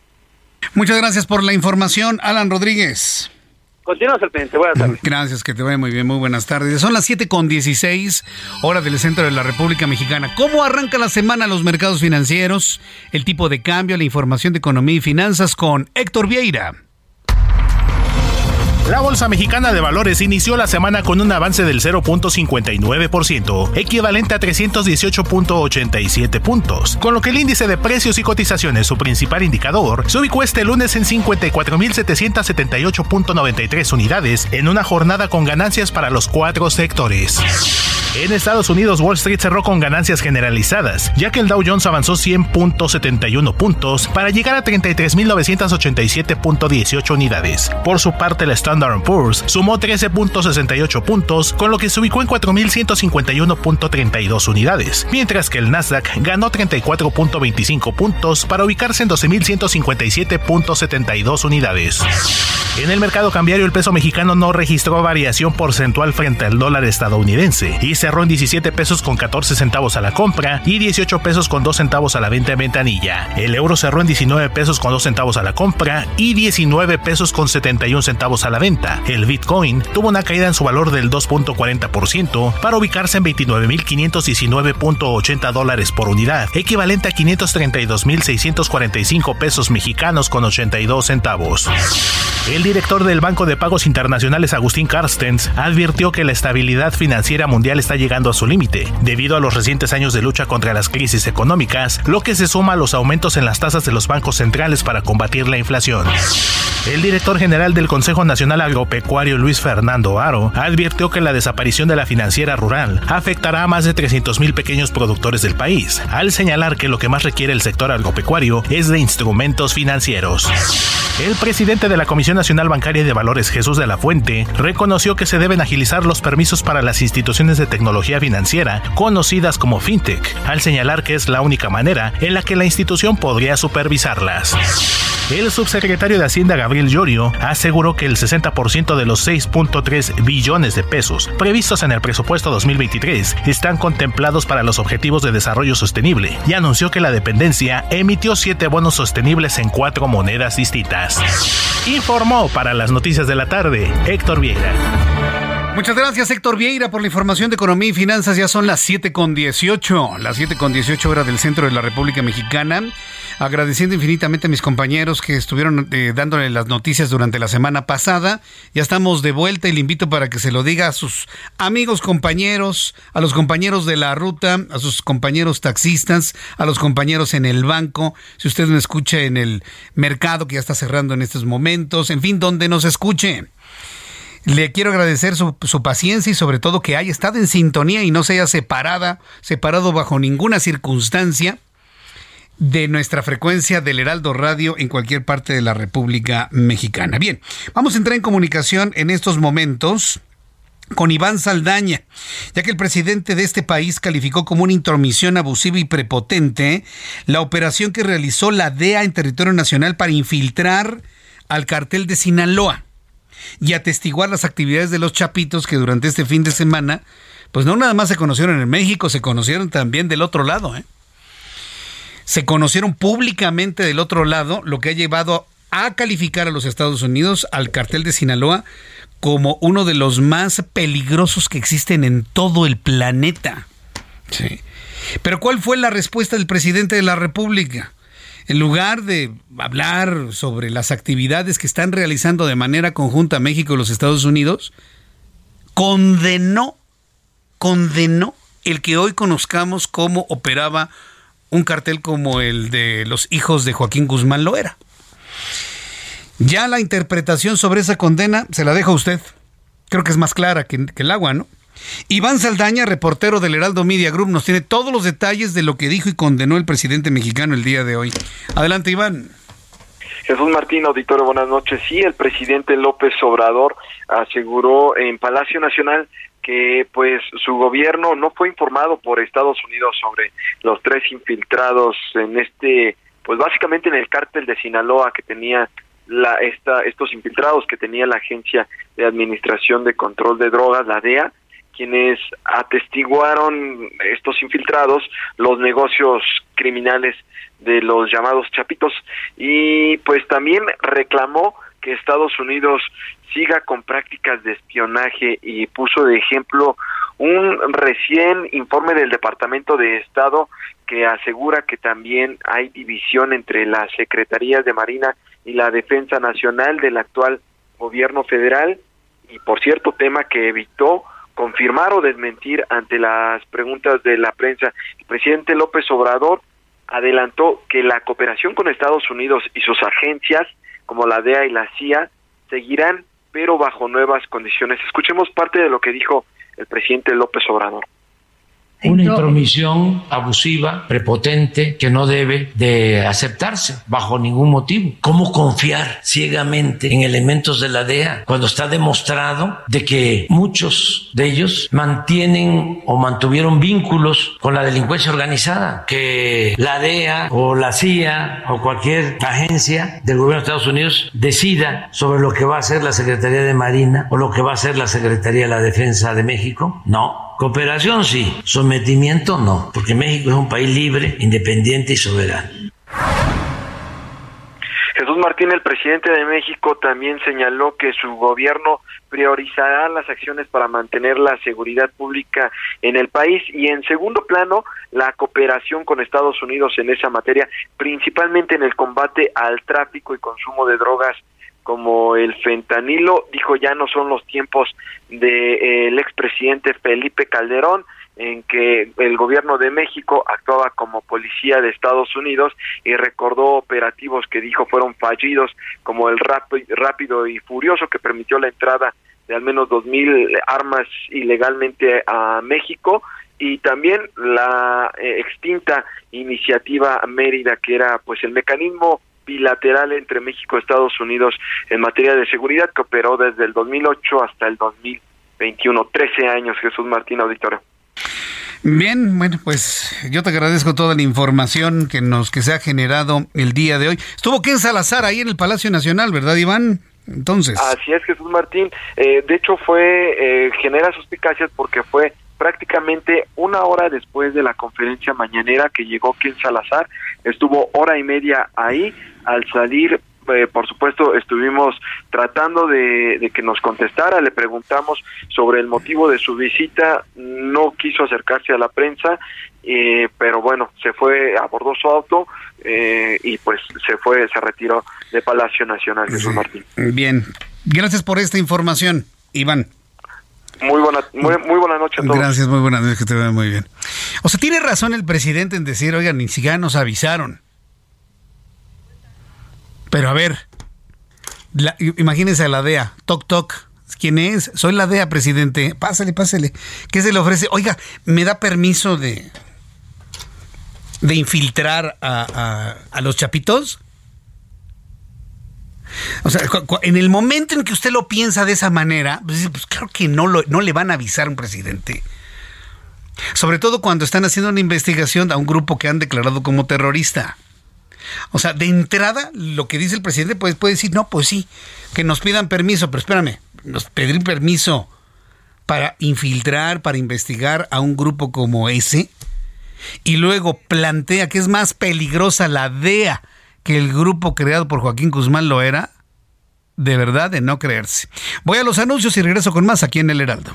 A: Muchas gracias por la información, Alan Rodríguez.
B: Continuamos el pendiente. Buenas tardes.
A: Gracias, que te vaya muy bien. Muy buenas tardes. Son las 7 con 16 horas del centro de la República Mexicana. ¿Cómo arranca la semana los mercados financieros? El tipo de cambio, la información de economía y finanzas con Héctor Vieira.
N: La Bolsa Mexicana de Valores inició la semana con un avance del 0.59%, equivalente a 318.87 puntos, con lo que el índice de precios y cotizaciones, su principal indicador, se ubicó este lunes en 54.778.93 unidades en una jornada con ganancias para los cuatro sectores. En Estados Unidos, Wall Street cerró con ganancias generalizadas, ya que el Dow Jones avanzó 100.71 puntos para llegar a 33.987.18 unidades. Por su parte, el Standard Poor's sumó 13.68 puntos, con lo que se ubicó en 4.151.32 unidades, mientras que el Nasdaq ganó 34.25 puntos para ubicarse en 12.157.72 unidades. En el mercado cambiario el peso mexicano no registró variación porcentual frente al dólar estadounidense y cerró en 17 pesos con 14 centavos a la compra y 18 pesos con 2 centavos a la venta en ventanilla. El euro cerró en 19 pesos con 2 centavos a la compra y 19 pesos con 71 centavos a la venta. El Bitcoin tuvo una caída en su valor del 2.40% para ubicarse en 29.519.80 dólares por unidad, equivalente a 532.645 pesos mexicanos con 82 centavos. El director del Banco de Pagos Internacionales, Agustín Carstens, advirtió que la estabilidad financiera mundial está llegando a su límite, debido a los recientes años de lucha contra las crisis económicas, lo que se suma a los aumentos en las tasas de los bancos centrales para combatir la inflación. El director general del Consejo Nacional Agropecuario, Luis Fernando Aro, advirtió que la desaparición de la financiera rural afectará a más de 300.000 pequeños productores del país, al señalar que lo que más requiere el sector agropecuario es de instrumentos financieros. El presidente de la Comisión Nacional Bancaria de Valores, Jesús de la Fuente, reconoció que se deben agilizar los permisos para las instituciones de tecnología financiera, conocidas como FinTech, al señalar que es la única manera en la que la institución podría supervisarlas. El subsecretario de Hacienda Gabriel Llorio aseguró que el 60% de los 6.3 billones de pesos previstos en el presupuesto 2023 están contemplados para los objetivos de desarrollo sostenible y anunció que la dependencia emitió siete bonos sostenibles en cuatro monedas distintas. Informó para las noticias de la tarde Héctor Vieira.
A: Muchas gracias Héctor Vieira por la información de economía y finanzas. Ya son las 7 con 18, las 7 con 18 horas del centro de la República Mexicana agradeciendo infinitamente a mis compañeros que estuvieron eh, dándole las noticias durante la semana pasada. Ya estamos de vuelta y le invito para que se lo diga a sus amigos compañeros, a los compañeros de la ruta, a sus compañeros taxistas, a los compañeros en el banco, si usted me escucha en el mercado que ya está cerrando en estos momentos, en fin, donde nos escuche. Le quiero agradecer su, su, paciencia y sobre todo que haya estado en sintonía y no se haya separada, separado bajo ninguna circunstancia de nuestra frecuencia del Heraldo Radio en cualquier parte de la República Mexicana. Bien, vamos a entrar en comunicación en estos momentos con Iván Saldaña, ya que el presidente de este país calificó como una intromisión abusiva y prepotente la operación que realizó la DEA en territorio nacional para infiltrar al cartel de Sinaloa y atestiguar las actividades de los chapitos que durante este fin de semana, pues no nada más se conocieron en México, se conocieron también del otro lado, ¿eh? se conocieron públicamente del otro lado, lo que ha llevado a calificar a los Estados Unidos, al cartel de Sinaloa, como uno de los más peligrosos que existen en todo el planeta. Sí. Pero ¿cuál fue la respuesta del presidente de la República? En lugar de hablar sobre las actividades que están realizando de manera conjunta México y los Estados Unidos, condenó, condenó el que hoy conozcamos cómo operaba un cartel como el de los hijos de Joaquín Guzmán lo era. Ya la interpretación sobre esa condena se la deja usted. Creo que es más clara que, el agua, ¿no? Iván Saldaña, reportero del Heraldo Media Group, nos tiene todos los detalles de lo que dijo y condenó el presidente mexicano el día de hoy. Adelante, Iván.
O: Jesús Martín, auditorio, buenas noches. Sí, el presidente López Obrador aseguró en Palacio Nacional que pues su gobierno no fue informado por Estados Unidos sobre los tres infiltrados en este pues básicamente en el cártel de Sinaloa que tenía la esta estos infiltrados que tenía la Agencia de Administración de Control de Drogas, la DEA, quienes atestiguaron estos infiltrados los negocios criminales de los llamados chapitos. Y pues también reclamó que Estados Unidos siga con prácticas de espionaje y puso de ejemplo un recién informe del Departamento de Estado que asegura que también hay división entre las secretarías de Marina y la Defensa Nacional del actual gobierno federal. Y por cierto tema que evitó confirmar o desmentir ante las preguntas de la prensa. El presidente López Obrador adelantó que la cooperación con Estados Unidos y sus agencias como la DEA y la CIA seguirán pero bajo nuevas condiciones. Escuchemos parte de lo que dijo el presidente López Obrador.
P: Una intromisión abusiva, prepotente, que no debe de aceptarse bajo ningún motivo. ¿Cómo confiar ciegamente en elementos de la DEA cuando está demostrado de que muchos de ellos mantienen o mantuvieron vínculos con la delincuencia organizada? Que la DEA o la CIA o cualquier agencia del gobierno de Estados Unidos decida sobre lo que va a hacer la Secretaría de Marina o lo que va a hacer la Secretaría de la Defensa de México. No, Cooperación sí, sometimiento no, porque México es un país libre, independiente y soberano.
O: Jesús Martín, el presidente de México, también señaló que su gobierno priorizará las acciones para mantener la seguridad pública en el país. Y en segundo plano la cooperación con Estados Unidos en esa materia, principalmente en el combate al tráfico y consumo de drogas como el fentanilo, dijo ya no son los tiempos del de, eh, expresidente Felipe Calderón, en que el gobierno de México actuaba como policía de Estados Unidos y recordó operativos que dijo fueron fallidos, como el rápido y furioso que permitió la entrada de al menos dos mil armas ilegalmente a México y también la eh, extinta iniciativa Mérida que era pues el mecanismo bilateral entre México y Estados Unidos en materia de seguridad que operó desde el 2008 hasta el 2021. 13 años, Jesús Martín Auditorio.
A: Bien, bueno, pues yo te agradezco toda la información que nos que se ha generado el día de hoy. Estuvo Ken Salazar ahí en el Palacio Nacional, ¿verdad, Iván? Entonces.
O: Así es, Jesús Martín. Eh, de hecho, fue eh, genera suspicacias porque fue prácticamente una hora después de la conferencia mañanera que llegó Ken Salazar, estuvo hora y media ahí, al salir eh, por supuesto estuvimos tratando de, que nos contestara, le preguntamos sobre el motivo de su visita, no quiso acercarse a la prensa, eh, pero bueno, se fue, abordó su auto eh, y pues se fue, se retiró de Palacio Nacional, Jesús Martín.
A: Bien, gracias por esta información, Iván.
O: Muy buena, muy, muy buena noche a todos.
A: Gracias, muy buenas noches, que te vea muy bien. O sea, tiene razón el presidente en decir, oigan, ni siquiera nos avisaron. Pero a ver, imagínense a la DEA, toc toc, ¿quién es? Soy la DEA, presidente, pásale, pásale. ¿Qué se le ofrece? Oiga, ¿me da permiso de, de infiltrar a, a los chapitos? O sea, en el momento en que usted lo piensa de esa manera, pues, pues claro que no, lo, no le van a avisar a un presidente. Sobre todo cuando están haciendo una investigación a un grupo que han declarado como terrorista. O sea, de entrada, lo que dice el presidente pues, puede decir, no, pues sí, que nos pidan permiso, pero espérame, pedir permiso para infiltrar, para investigar a un grupo como ese, y luego plantea que es más peligrosa la DEA que el grupo creado por Joaquín Guzmán lo era, de verdad de no creerse. Voy a los anuncios y regreso con más aquí en El Heraldo.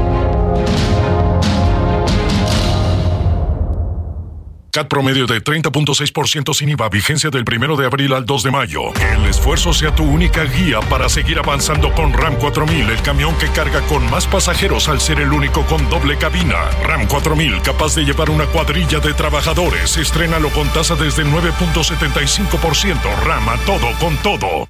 H: CAT promedio de 30.6% sin IVA, vigencia del 1 de abril al 2 de mayo. Que el esfuerzo sea tu única guía para seguir avanzando con RAM 4000, el camión que carga con más pasajeros al ser el único con doble cabina. RAM 4000, capaz de llevar una cuadrilla de trabajadores. Estrénalo con tasa desde 9.75%. RAM a todo con todo.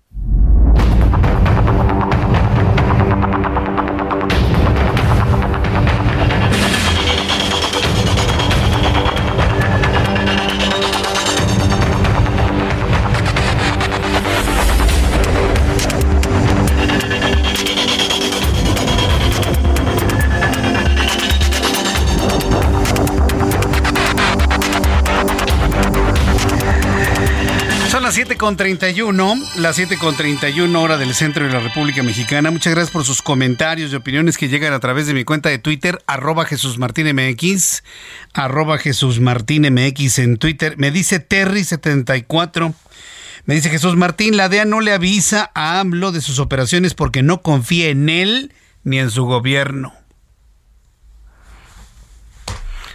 A: Las 7.31, las 7.31 hora del centro de la República Mexicana. Muchas gracias por sus comentarios y opiniones que llegan a través de mi cuenta de Twitter, arroba Jesús Martín MX, arroba Jesús Martín MX en Twitter. Me dice Terry74. Me dice Jesús Martín, la DEA no le avisa a AMLO de sus operaciones porque no confía en él ni en su gobierno.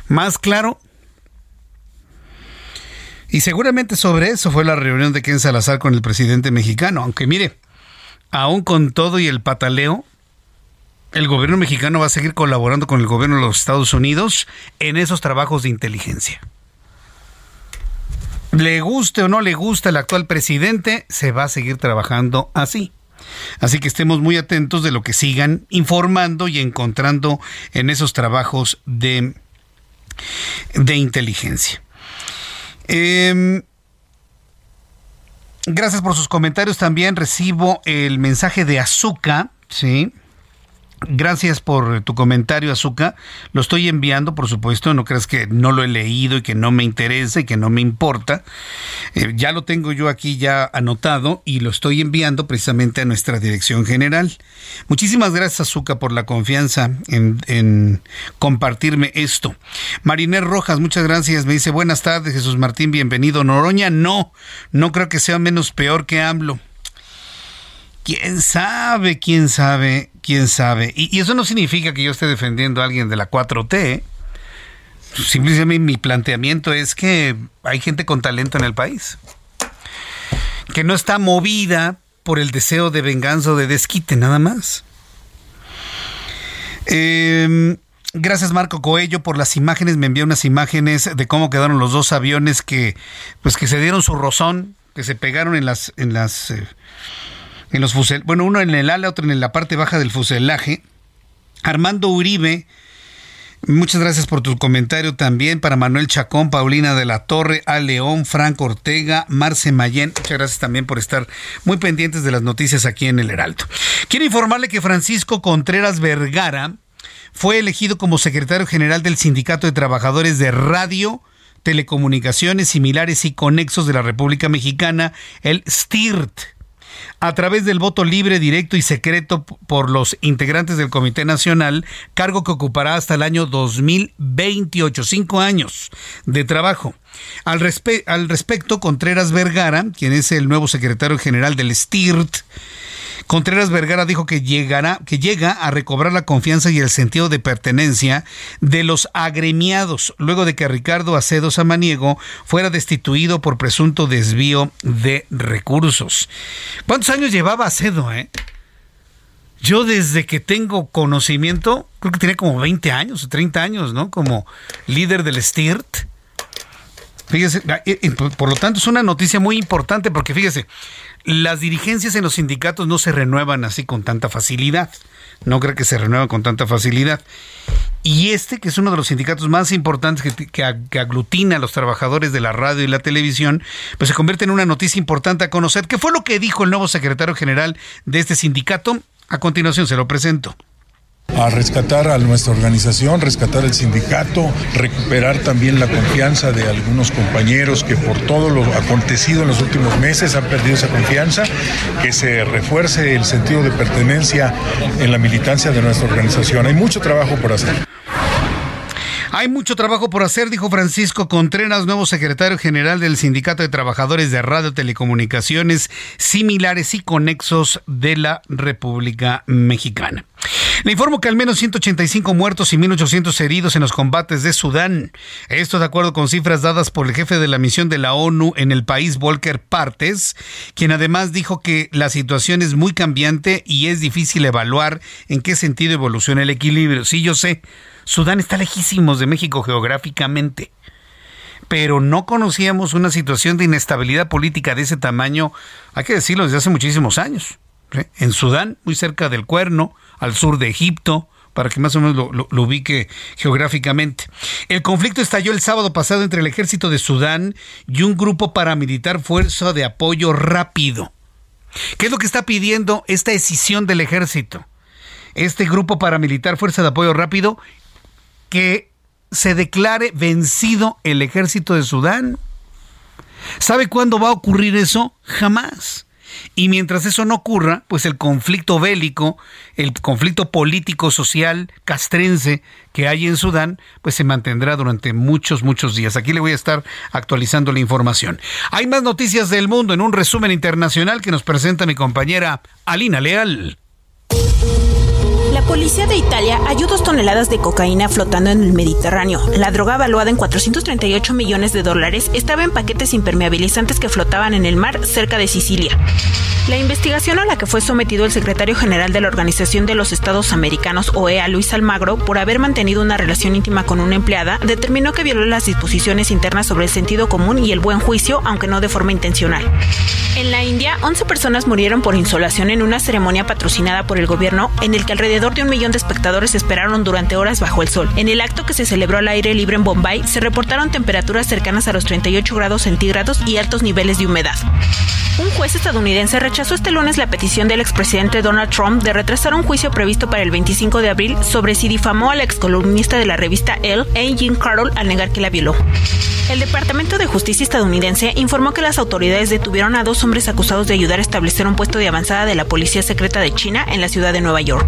A: Más claro, y seguramente sobre eso fue la reunión de Ken Salazar con el presidente mexicano. Aunque mire, aún con todo y el pataleo, el gobierno mexicano va a seguir colaborando con el gobierno de los Estados Unidos en esos trabajos de inteligencia. Le guste o no le guste el actual presidente, se va a seguir trabajando así. Así que estemos muy atentos de lo que sigan informando y encontrando en esos trabajos de, de inteligencia. Em, gracias por sus comentarios. También recibo el mensaje de Azúcar, ¿sí? Gracias por tu comentario, Azúcar. Lo estoy enviando, por supuesto. No creas que no lo he leído y que no me interesa y que no me importa. Eh, ya lo tengo yo aquí ya anotado y lo estoy enviando precisamente a nuestra dirección general. Muchísimas gracias, Azúcar, por la confianza en, en compartirme esto. Mariner Rojas, muchas gracias. Me dice, buenas tardes, Jesús Martín, bienvenido. Noroña, no, no creo que sea menos peor que AMLO. ¿Quién sabe? ¿Quién sabe? ¿Quién sabe? Y, eso no significa que yo esté defendiendo a alguien de la 4T. Simplemente mi planteamiento es que hay gente con talento en el país. Que no está movida por el deseo de venganza o de desquite, nada más. Em, gracias Marco Coello por las imágenes. Me envió unas imágenes de cómo quedaron los dos aviones que, pues, que se dieron su rozón, que se pegaron en las, en las eh, en los fusel, bueno, uno en el ala, otro en la parte baja del fuselaje. Armando Uribe, muchas gracias por tu comentario también para Manuel Chacón, Paulina de la Torre, A León, Franco Ortega, Marce Mayén. Muchas gracias también por estar muy pendientes de las noticias aquí en el Heraldo. Quiero informarle que Francisco Contreras Vergara fue elegido como secretario general del Sindicato de Trabajadores de Radio, Telecomunicaciones Similares y Conexos de la República Mexicana, el STIRT a través del voto libre, directo y secreto por los integrantes del Comité Nacional, cargo que ocupará hasta el año 2028, cinco años de trabajo. Al, respecto, Contreras Vergara, quien es el nuevo secretario general del STIRT, Contreras Vergara dijo que llegará, que llega a recobrar la confianza y el sentido de pertenencia de los agremiados, luego de que Ricardo Acedo Samaniego fuera destituido por presunto desvío de recursos. ¿Cuántos años llevaba Acedo, eh? Yo desde que tengo conocimiento, creo que tiene como 20 años o 30 años, ¿no? Como líder del STIRT. Fíjese, por lo tanto es una noticia muy importante porque fíjese, las dirigencias en los sindicatos no se renuevan así con tanta facilidad. No creo que se renuevan con tanta facilidad. Y este, que es uno de los sindicatos más importantes que, aglutina a los trabajadores de la radio y la televisión, pues se convierte en una noticia importante a conocer. ¿Qué fue lo que dijo el nuevo secretario general de este sindicato? A continuación se lo presento
Q: a rescatar a nuestra organización, rescatar el sindicato, recuperar también la confianza de algunos compañeros que por todo lo acontecido en los últimos meses han perdido esa confianza, que se refuerce el sentido de pertenencia en la militancia de nuestra organización. Hay mucho trabajo por hacer.
A: Hay mucho trabajo por hacer, dijo Francisco Contreras, nuevo secretario general del Sindicato de Trabajadores de Radio Telecomunicaciones Similares y Conexos de la República Mexicana. Le informo que al menos 185 muertos y 1.800 heridos en los combates de Sudán. Esto de acuerdo con cifras dadas por el jefe de la misión de la ONU en el país, Volker Partes, quien además dijo que la situación es muy cambiante y es difícil evaluar en qué sentido evoluciona el equilibrio. Sí, yo sé. Sudán está lejísimos de México geográficamente, pero no conocíamos una situación de inestabilidad política de ese tamaño, hay que decirlo, desde hace muchísimos años. En Sudán, muy cerca del Cuerno, al sur de Egipto, para que más o menos lo, lo, ubique geográficamente. El conflicto estalló el sábado pasado entre el ejército de Sudán y un grupo paramilitar Fuerza de Apoyo Rápido. ¿Qué es lo que está pidiendo esta decisión del ejército? Este grupo paramilitar Fuerza de Apoyo Rápido que se declare vencido el ejército de Sudán. ¿Sabe cuándo va a ocurrir eso? Jamás. Y mientras eso no ocurra, pues el conflicto bélico, el conflicto político social castrense que hay en Sudán, pues se mantendrá durante muchos, muchos días. Aquí le voy a estar actualizando la información. Hay más noticias del mundo en un resumen internacional que nos presenta mi compañera Alina Leal.
R: Policía de Italia halló dos toneladas de cocaína flotando en el Mediterráneo. La droga, valuada en 438 millones de dólares, estaba en paquetes impermeabilizantes que flotaban en el mar cerca de Sicilia. La investigación a la que fue sometido el secretario general de la Organización de los Estados Americanos, OEA, Luis Almagro, por haber mantenido una relación íntima con una empleada, determinó que violó las disposiciones internas sobre el sentido común y el buen juicio, aunque no de forma intencional. En la India, 11 personas murieron por insolación en una ceremonia patrocinada por el gobierno en el que alrededor un millón de espectadores esperaron durante horas bajo el sol. En el acto que se celebró al aire libre en Bombay, se reportaron temperaturas cercanas a los 38 grados centígrados y altos niveles de humedad. Un juez estadounidense rechazó este lunes la petición del expresidente Donald Trump de retrasar un juicio previsto para el 25 de abril sobre si difamó a la excolumnista de la revista Elle, Anne Carroll, al negar que la violó. El Departamento de Justicia estadounidense informó que las autoridades detuvieron a dos hombres acusados de ayudar a establecer un puesto de avanzada de la Policía Secreta de China en la ciudad de Nueva York.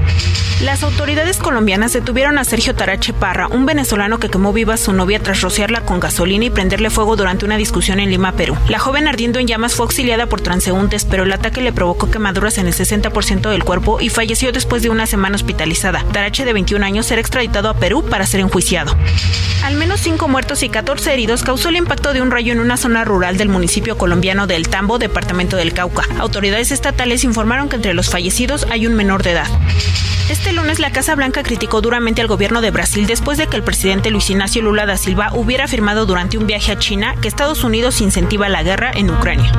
R: Las autoridades colombianas detuvieron a Sergio Tarache Parra, un venezolano que quemó viva a su novia tras rociarla con gasolina y prenderle fuego durante una discusión en Lima, Perú. La joven ardiendo en llamas fue auxiliada por transeúntes, pero el ataque le provocó quemaduras en el 60% del cuerpo y falleció después de una semana hospitalizada. Tarache, de 21 años, será extraditado a Perú para ser enjuiciado. Al menos 5 muertos y 14 heridos causó el impacto de un rayo en una zona rural del municipio colombiano de El Tambo, departamento del Cauca. Autoridades estatales informaron que entre los fallecidos hay un menor de edad. Este lunes la Casa Blanca criticó duramente al gobierno de Brasil después de que el presidente Luis Ignacio Lula da Silva hubiera afirmado durante un viaje a China que Estados Unidos incentiva la guerra en Ucrania.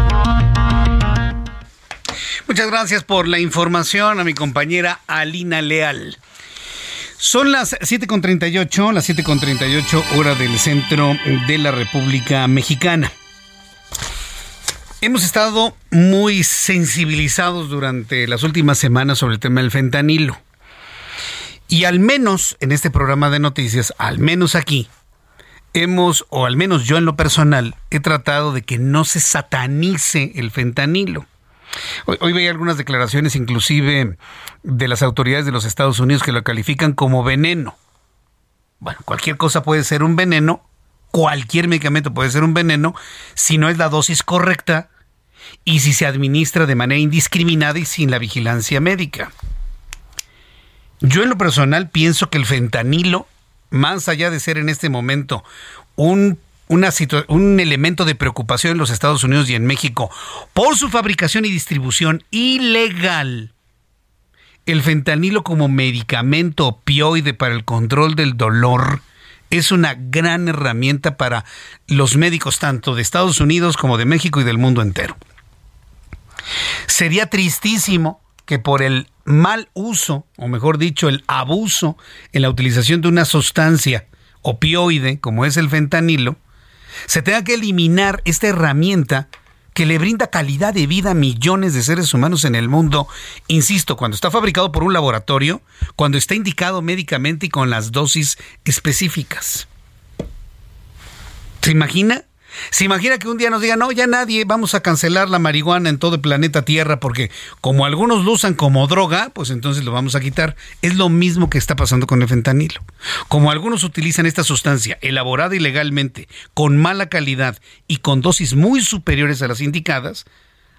A: Muchas gracias por la información a mi compañera Alina Leal. Son las 7.38, las 7.38 hora del centro de la República Mexicana. Hemos estado muy sensibilizados durante las últimas semanas sobre el tema del fentanilo. Y al menos en este programa de noticias, al menos aquí, hemos, o al menos yo en lo personal, he tratado de que no se satanice el fentanilo. Hoy, veía algunas declaraciones inclusive de las autoridades de los Estados Unidos que lo califican como veneno. Bueno, cualquier cosa puede ser un veneno, cualquier medicamento puede ser un veneno si no es la dosis correcta y si se administra de manera indiscriminada y sin la vigilancia médica. Yo en lo personal pienso que el fentanilo, más allá de ser en este momento un una un elemento de preocupación en los Estados Unidos y en México por su fabricación y distribución ilegal. El fentanilo como medicamento opioide para el control del dolor es una gran herramienta para los médicos tanto de Estados Unidos como de México y del mundo entero. Sería tristísimo que por el mal uso, o mejor dicho, el abuso en la utilización de una sustancia opioide como es el fentanilo, se tenga que eliminar esta herramienta que le brinda calidad de vida a millones de seres humanos en el mundo, insisto, cuando está fabricado por un laboratorio, cuando está indicado médicamente y con las dosis específicas. ¿Se imagina? ¿Se imagina que un día nos digan, no, ya nadie, vamos a cancelar la marihuana en todo el planeta Tierra porque como algunos lo usan como droga, pues entonces lo vamos a quitar? Es lo mismo que está pasando con el fentanilo. Como algunos utilizan esta sustancia elaborada ilegalmente, con mala calidad y con dosis muy superiores a las indicadas,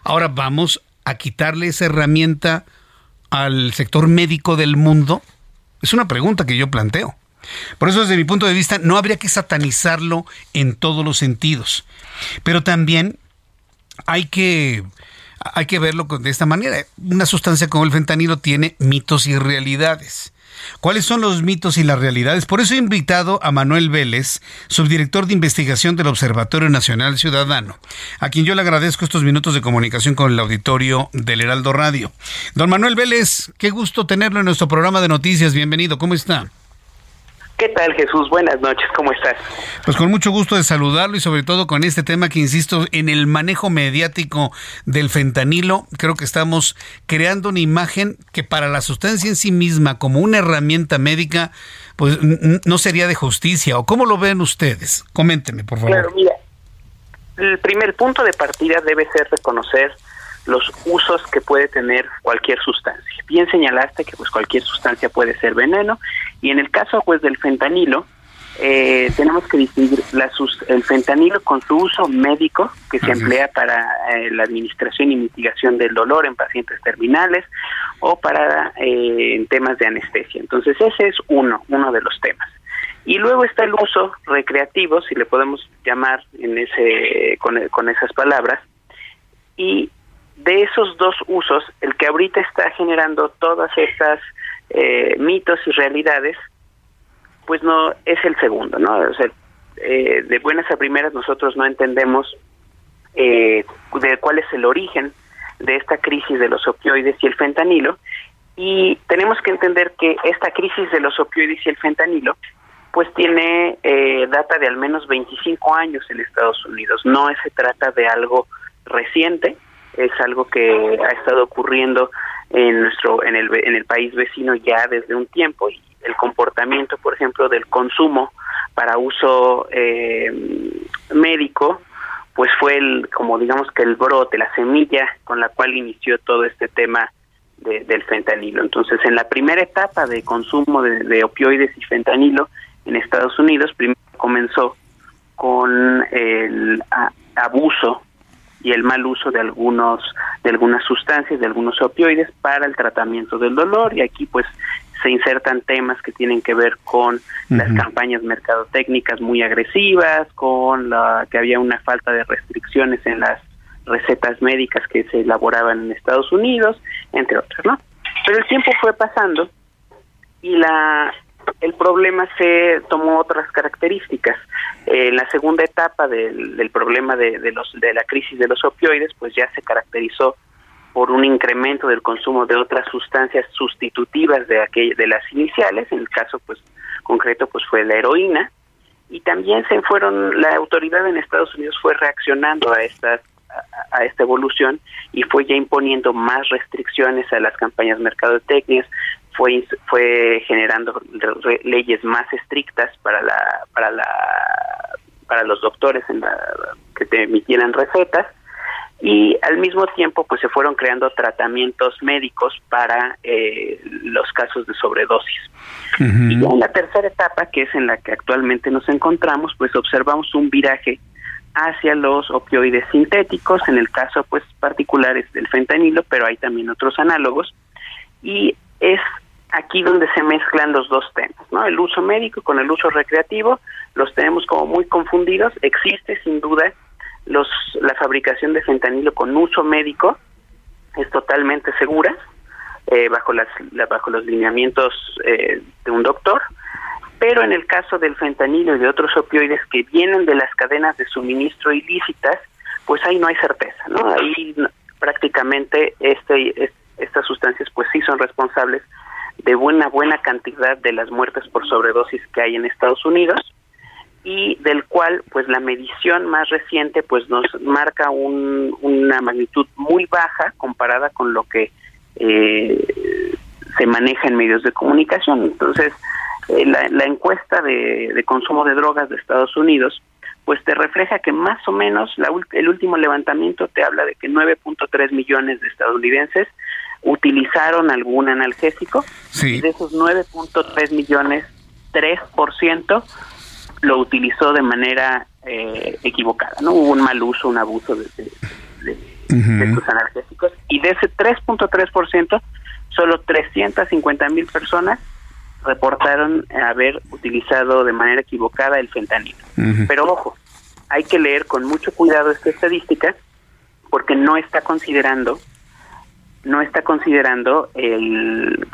A: ahora vamos a quitarle esa herramienta al sector médico del mundo. Es una pregunta que yo planteo. Por eso, desde mi punto de vista, no habría que satanizarlo en todos los sentidos. Pero también hay que, hay que verlo de esta manera. Una sustancia como el fentanilo tiene mitos y realidades. ¿Cuáles son los mitos y las realidades? Por eso he invitado a Manuel Vélez, subdirector de investigación del Observatorio Nacional Ciudadano, a quien yo le agradezco estos minutos de comunicación con el auditorio del Heraldo Radio. Don Manuel Vélez, qué gusto tenerlo en nuestro programa de noticias. Bienvenido, ¿cómo está?
S: ¿Qué tal Jesús? Buenas noches, ¿cómo estás?
A: Pues con mucho gusto de saludarlo y sobre todo con este tema que insisto en el manejo mediático del fentanilo. Creo que estamos creando una imagen que para la sustancia en sí misma como una herramienta médica pues no sería de justicia. ¿O cómo lo ven ustedes? Coménteme, por favor.
S: Claro, mira, el primer punto de partida debe ser reconocer los usos que puede tener cualquier sustancia. Bien señalaste que pues cualquier sustancia puede ser veneno y en el caso pues del fentanilo eh, tenemos que distinguir la el fentanilo con su uso médico que se emplea para eh, la administración y mitigación del dolor en pacientes terminales o para eh, en temas de anestesia. Entonces ese es uno, uno de los temas. Y luego está el uso recreativo, si le podemos llamar en ese con, con esas palabras, y de esos dos usos, el que ahorita está generando todas estas eh, mitos y realidades, pues no es el segundo, ¿no? O sea, eh, de buenas a primeras nosotros no entendemos eh, de cuál es el origen de esta crisis de los opioides y el fentanilo, y tenemos que entender que esta crisis de los opioides y el fentanilo pues tiene eh, data de al menos 25 años en Estados Unidos. No se trata de algo reciente, es algo que ha estado ocurriendo en nuestro en el en el país vecino ya desde un tiempo y el comportamiento por ejemplo del consumo para uso eh, médico pues fue el como digamos que el brote la semilla con la cual inició todo este tema del fentanilo. Entonces en la primera etapa de consumo de, opioides y fentanilo en Estados Unidos primero comenzó con el abuso y el mal uso de algunos de algunas sustancias, de algunos opioides para el tratamiento del dolor y aquí pues se insertan temas que tienen que ver con las campañas mercadotécnicas muy agresivas, con la que había una falta de restricciones en las recetas médicas que se elaboraban en Estados Unidos, entre otras, ¿no? Pero el tiempo fue pasando y la el problema se tomó otras características. En la segunda etapa del, problema de, los, de la crisis de los opioides, pues ya se caracterizó por un incremento del consumo de otras sustancias sustitutivas de aquel, de las iniciales, en el caso pues concreto pues fue la heroína y también se fueron la autoridad en Estados Unidos fue reaccionando a estas a, esta evolución y fue ya imponiendo más restricciones a las campañas mercadotecnias, fue fue generando leyes más estrictas para la para la para los doctores en la, que te emitieran recetas y al mismo tiempo pues se fueron creando tratamientos médicos para eh, los casos de sobredosis. Y en la tercera etapa, que es en la que actualmente nos encontramos, pues observamos un viraje hacia los opioides sintéticos, en el caso pues particulares del fentanilo, pero hay también otros análogos, y es aquí donde se mezclan los dos temas, ¿no? El uso médico con el uso recreativo, los tenemos como muy confundidos, existe sin duda los la fabricación de fentanilo con uso médico, es totalmente segura, eh, bajo las bajo los lineamientos eh, de un doctor, pero en el caso del fentanilo y de otros opioides que vienen de las cadenas de suministro ilícitas, pues ahí no hay certeza, ¿no? Ahí prácticamente este, estas sustancias pues sí son responsables de buena buena cantidad de las muertes por sobredosis que hay en Estados Unidos y del cual pues la medición más reciente pues nos marca una magnitud muy baja comparada con lo que eh, se maneja en medios de comunicación entonces eh, la, encuesta de, de, consumo de drogas de Estados Unidos pues te refleja que más o menos la, el último levantamiento te habla de que 9.3 millones de estadounidenses utilizaron algún analgésico. Y de esos 9.3 millones, 3% lo utilizó de manera eh, equivocada, ¿no? Hubo un mal uso, un abuso de, de, estos analgésicos. Y de ese 3.3%, solo 350 mil personas reportaron haber utilizado de manera equivocada el fentanilo. Pero ojo, hay que leer con mucho cuidado esta estadística porque no está considerando no está considerando el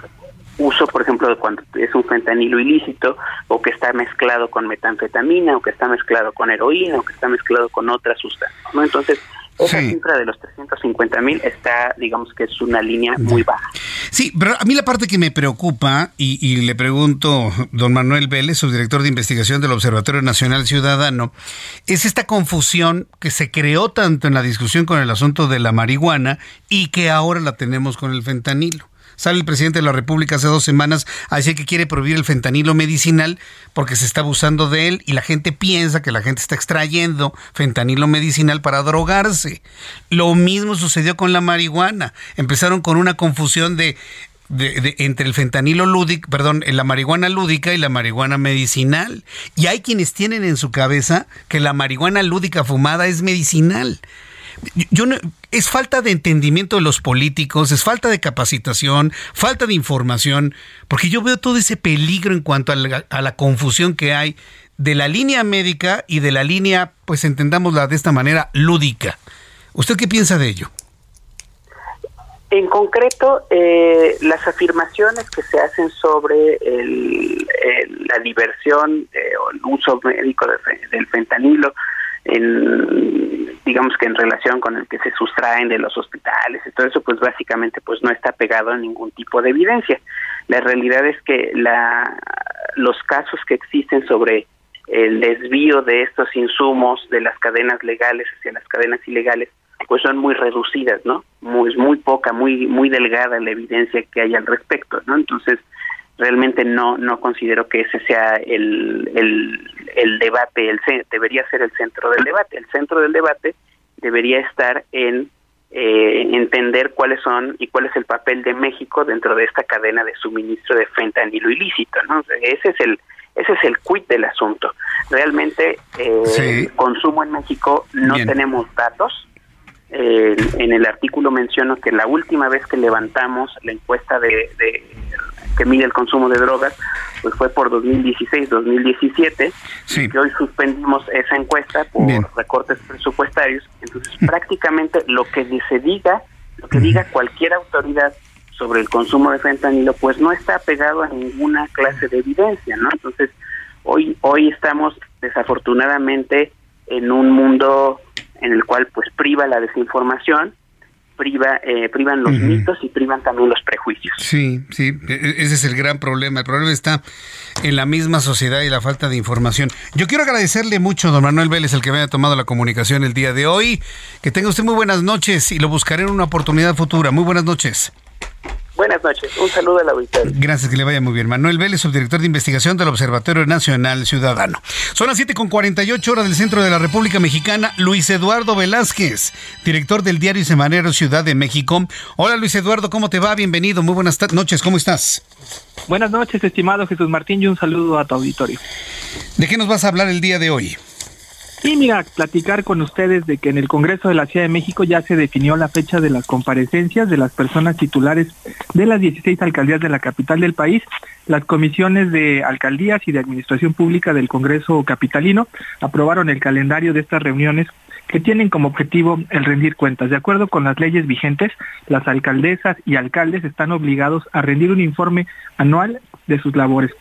S: uso, por ejemplo, de cuando es un fentanilo ilícito o que está mezclado con metanfetamina o que está mezclado con heroína o que está mezclado con otras sustancias, ¿no? Entonces, esa cifra de los 350 mil está, digamos que es una línea muy baja.
A: Sí, pero a mí la parte que me preocupa, y, y le pregunto, don Manuel Vélez, subdirector de investigación del Observatorio Nacional Ciudadano, es esta confusión que se creó tanto en la discusión con el asunto de la marihuana y que ahora la tenemos con el fentanilo. Sale el presidente de la República hace dos semanas a decir que quiere prohibir el fentanilo medicinal porque se está abusando de él y la gente piensa que la gente está extrayendo fentanilo medicinal para drogarse. Lo mismo sucedió con la marihuana. Empezaron con una confusión de entre el fentanilo lúdico, perdón, la marihuana lúdica y la marihuana medicinal. Y hay quienes tienen en su cabeza que la marihuana lúdica fumada es medicinal. Yo es falta de entendimiento de los políticos, es falta de capacitación, falta de información, porque yo veo todo ese peligro en cuanto a la, a la confusión que hay de la línea médica y de la línea, pues entendámosla de esta manera, lúdica. ¿Usted qué piensa de ello?
S: En concreto, eh, las afirmaciones que se hacen sobre el, la diversión eh, o el uso médico del fentanilo, en, digamos que en relación con el que se sustraen de los hospitales y todo eso, pues básicamente pues no está pegado a ningún tipo de evidencia. La realidad es que la, los casos que existen sobre el desvío de estos insumos de las cadenas legales hacia las cadenas ilegales, pues son muy reducidas, ¿no? Muy, muy poca, muy, muy delgada la evidencia que hay al respecto, ¿no? Entonces, realmente no, no considero que ese sea el, el, el debate, el, debería ser el centro del debate. El centro del debate debería estar en eh, entender cuáles son y cuál es el papel de México dentro de esta cadena de suministro de fentanilo ilícito, ¿no? Ese es el ese es el quid del asunto. Realmente eh, consumo en México no tenemos datos, eh, en el artículo menciono que la última vez que levantamos la encuesta de, que mide el consumo de drogas pues fue por 2016-2017 y hoy suspendimos esa encuesta por recortes presupuestarios. Entonces mm. prácticamente lo que se diga lo que diga cualquier autoridad sobre el consumo de fentanilo pues no está pegado a ninguna clase de evidencia no entonces hoy hoy estamos desafortunadamente en un mundo en el cual pues priva la desinformación, priva, eh, privan los mitos y privan también los prejuicios.
A: Sí, sí, e, e, ese es el gran problema. El problema está en la misma sociedad y la falta de información. Yo quiero agradecerle mucho, don Manuel Vélez, el que me haya tomado la comunicación el día de hoy. Que tenga usted muy buenas noches y lo buscaré en una oportunidad futura. Muy buenas noches.
S: Buenas noches, un saludo a la auditorio.
A: Gracias, que le vaya muy bien. Manuel Vélez, subdirector de investigación del Observatorio Nacional Ciudadano. Son las 7 con 48 horas del centro de la República Mexicana. Luis Eduardo Velázquez, director del diario Semanero Ciudad de México. Hola Luis Eduardo, ¿cómo te va? Bienvenido, muy buenas noches, ¿cómo estás?
T: Buenas noches, estimado Jesús Martín, y un saludo a tu auditorio.
A: ¿De qué nos vas a hablar el día de hoy?
T: Sí, mira, platicar con ustedes de que en el Congreso de la Ciudad de México ya se definió la fecha de las comparecencias de las personas titulares de las 16 alcaldías de la capital del país. Las comisiones de alcaldías y de administración pública del Congreso capitalino aprobaron el calendario de estas reuniones que tienen como objetivo el rendir cuentas. De acuerdo con las leyes vigentes, las alcaldesas y alcaldes están obligados a rendir un informe anual de sus labores.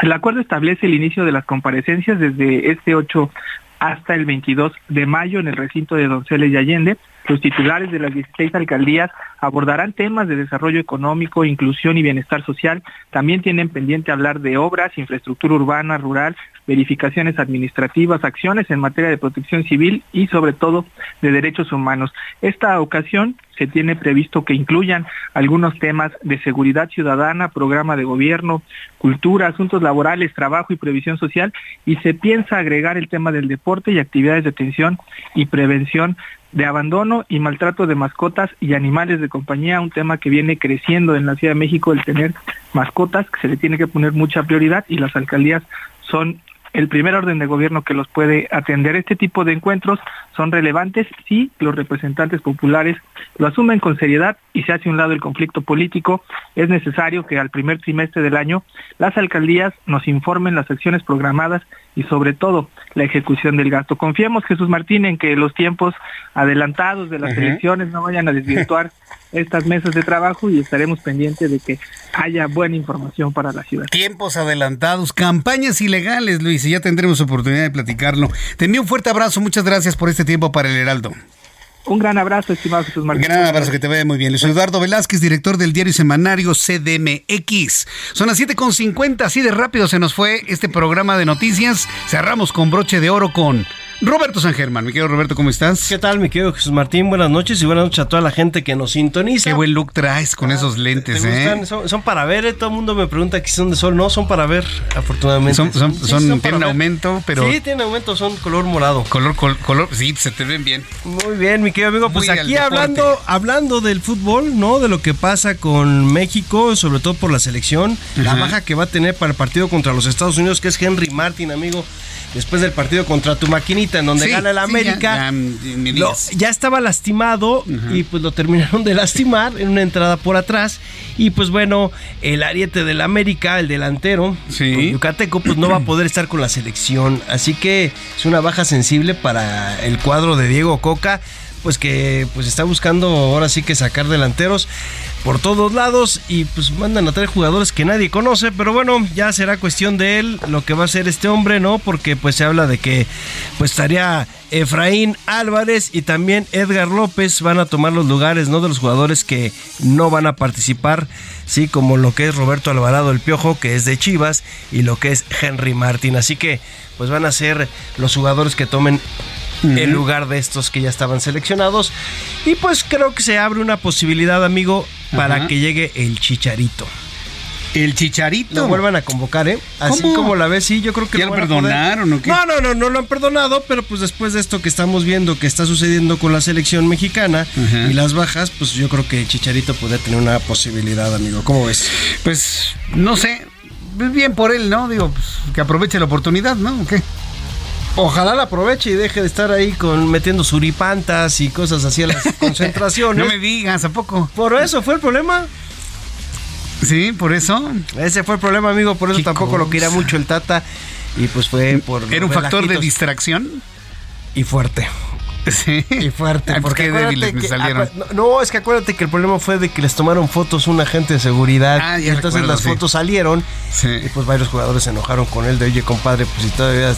T: El acuerdo establece el inicio de las comparecencias desde este 8 hasta el 22 de mayo en el recinto de Donceles y Allende. Los titulares de las 16 alcaldías abordarán temas de desarrollo económico, inclusión y bienestar social. También tienen pendiente hablar de obras, infraestructura urbana, rural, verificaciones administrativas, acciones en materia de protección civil y sobre todo de derechos humanos. Esta ocasión se tiene previsto que incluyan algunos temas de seguridad ciudadana, programa de gobierno, cultura, asuntos laborales, trabajo y previsión social y se piensa agregar el tema del deporte y actividades de atención y prevención de abandono y maltrato de mascotas y animales de compañía, un tema que viene creciendo en la Ciudad de México, el tener mascotas, que se le tiene que poner mucha prioridad y las alcaldías son el primer orden de gobierno que los puede atender. Este tipo de encuentros son relevantes si los representantes populares lo asumen con seriedad y se hace un lado el conflicto político. Es necesario que al primer trimestre del año las alcaldías nos informen las acciones programadas y sobre todo la ejecución del gasto. Confiemos, Jesús Martín, en que los tiempos adelantados de las elecciones no vayan a desvirtuar estas mesas de trabajo y estaremos pendientes de que haya buena información para la ciudad.
A: Tiempos adelantados, campañas ilegales, Luis, y ya tendremos oportunidad de platicarlo. Te envío un fuerte abrazo, muchas gracias por este tiempo para el Heraldo.
T: Un gran abrazo, estimado Jesús Martín.
A: Gran abrazo, que te vaya muy bien. Luis Eduardo Velázquez, director del diario semanario CDMX. Son las 7.50, así de rápido se nos fue este programa de noticias. Cerramos con broche de oro con Roberto San Germán. Mi querido Roberto, ¿cómo estás?
U: ¿Qué tal, mi querido Jesús Martín? Buenas noches y buenas noches a toda la gente que nos sintoniza.
A: Qué buen look traes con esos lentes, ¿eh?
U: Son, para ver, ¿eh? todo el mundo me pregunta que son de sol. No, son para ver, afortunadamente.
A: Son, son, tienen aumento, pero...
U: Sí, tienen aumento, son color morado.
A: Color, color, sí, se te ven bien.
U: Muy bien, mi querido amigo. Pues aquí hablando, hablando del fútbol, ¿no? De lo que pasa con México, sobre todo por la selección, la baja que va a tener para el partido contra los Estados Unidos, que es Henry Martin, amigo después del partido contra tu maquinita en donde gana el América. ya, estaba lastimado y pues lo terminaron de lastimar en una entrada por atrás. Y pues bueno, el ariete del América, el delantero, Yucateco, pues no va a poder estar con la selección. Así que es una baja sensible para el cuadro de Diego Coca pues que pues está buscando ahora sí que sacar delanteros por todos lados y pues mandan a traer jugadores que nadie conoce, pero bueno, ya será cuestión de él lo que va a hacer este hombre, ¿no? Porque pues se habla de que pues estaría Efraín Álvarez y también Edgar López van a tomar los lugares, ¿no? De los jugadores que no van a participar, sí, como lo que es Roberto Alvarado el Piojo, que es de Chivas, y lo que es Henry Martín. Así que pues van a ser los jugadores que tomen en lugar de estos que ya estaban seleccionados. Y pues creo que se abre una posibilidad, amigo, para que llegue el Chicharito.
A: El Chicharito.
U: Lo vuelvan a convocar, ¿eh? Así como la ves, sí, yo creo que
A: ¿Ya lo, perdonaron o qué?
U: No, no, no, no lo han perdonado, pero pues después de esto que estamos viendo que está sucediendo con la selección mexicana y las bajas, pues yo creo que el Chicharito puede tener una posibilidad, amigo. ¿Cómo ves?
A: Pues no sé. Bien por él, ¿no? Digo, pues, que aproveche la oportunidad, ¿no? qué?
U: Ojalá la aproveche y deje de estar ahí con metiendo suripantas y cosas así a las concentraciones.
A: no me digas, ¿a poco?
U: Por eso fue el problema.
A: Sí, por eso.
U: Ese fue el problema, amigo. Por eso tampoco lo quería mucho el Tata. Y pues fue por.
A: ¿Era un factor de distracción?
U: Y fuerte.
A: Sí.
U: Y fuerte.
A: Porque débiles me salieron.
U: No, es que acuérdate que el problema fue de que les tomaron fotos un agente de seguridad. Ah, y entonces las fotos salieron. Sí. Y pues varios jugadores se enojaron con él de, oye, compadre, pues si todavía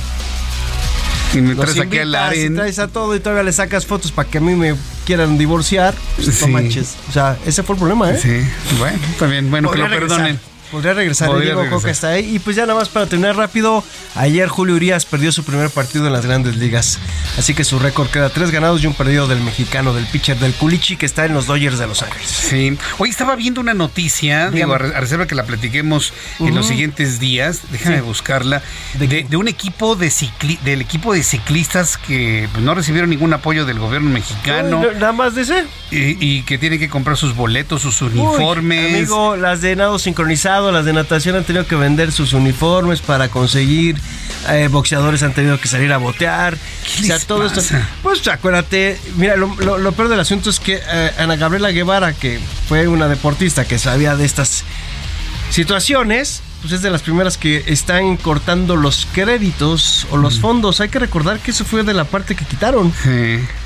A: y me traes aquí al
U: Y traes a todo y todavía le sacas fotos para que a mí me quieran divorciar. Pues no manches. O sea, ese fue el problema, ¿eh?
A: Sí. Bueno, también. Bueno, que lo perdonen.
U: Podría regresar. Diego Coca está ahí. Y pues ya nada más para terminar rápido. Ayer Julio Urias perdió su primer partido en las grandes ligas. Así que su récord queda tres ganados y un perdido del mexicano, del pitcher del Culichi, que está en los Dodgers de Los Ángeles.
A: Sí. Hoy estaba viendo una noticia, digo, a, reserva que la platiquemos en los siguientes días. Déjame buscarla. De, un equipo de del equipo de ciclistas que pues, no recibieron ningún apoyo del gobierno mexicano.
U: nada más de ese.
A: Y, que tienen que comprar sus boletos, sus uniformes.
U: amigo, las de nado sincronizado las de natación han tenido que vender sus uniformes para conseguir, eh, boxeadores han tenido que salir a botear. o sea, todo esto. Pues acuérdate, mira, lo, peor del asunto es que eh, Ana Gabriela Guevara, que fue una deportista que sabía de estas situaciones, pues es de las primeras que están cortando los créditos o los fondos. Hay que recordar que eso fue de la parte que quitaron.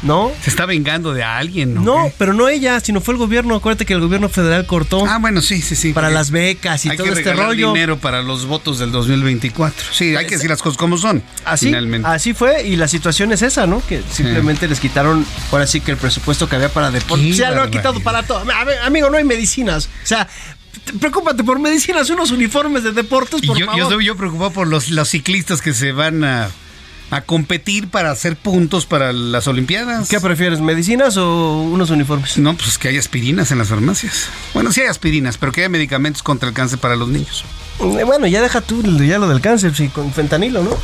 U: ¿No?
A: Se está vengando de alguien, ¿no?
U: No, pero no ella, sino fue el gobierno. Acuérdate que el gobierno federal cortó.
A: Ah, bueno, sí, sí, sí.
U: Para las becas y todo este rollo.
A: dinero para los votos del 2024. Sí, hay que decir las cosas como son.
U: Así, finalmente. así fue y la situación es esa, ¿no? Que simplemente les quitaron, ahora sí que el presupuesto que había para deportes. Ya lo han quitado para todo. Amigo, no hay medicinas. O sea, preocúpate por medicinas, unos uniformes de deportes, por
A: yo, Yo estoy yo preocupado por los, los ciclistas que se van a, a competir para hacer puntos para las Olimpiadas.
U: ¿Qué prefieres, medicinas o unos uniformes?
A: No, pues que hay aspirinas en las farmacias. Bueno, sí hay aspirinas, pero que haya medicamentos contra el cáncer para los niños.
U: Eh, bueno, ya deja tú ya lo del cáncer, sí, con fentanilo, ¿no?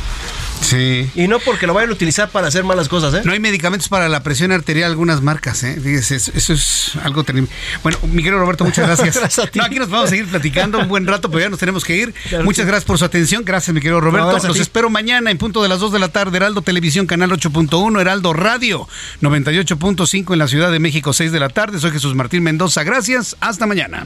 A: Sí.
U: Y no porque lo vayan a utilizar para hacer malas cosas, ¿eh?
A: No hay medicamentos para la presión arterial, algunas marcas, ¿eh? Fíjese, eso, es algo terrible. Bueno, Miguel Roberto, muchas gracias. aquí nos vamos a seguir platicando un buen rato, pero ya nos tenemos que ir. muchas gracias por su atención. Gracias, mi querido Roberto. los espero mañana en punto de las 2 de la tarde. Heraldo Televisión, Canal 8.1, Heraldo Radio 98.5 en la Ciudad de México, 6 de la tarde. Soy Jesús Martín Mendoza. Gracias. Hasta mañana.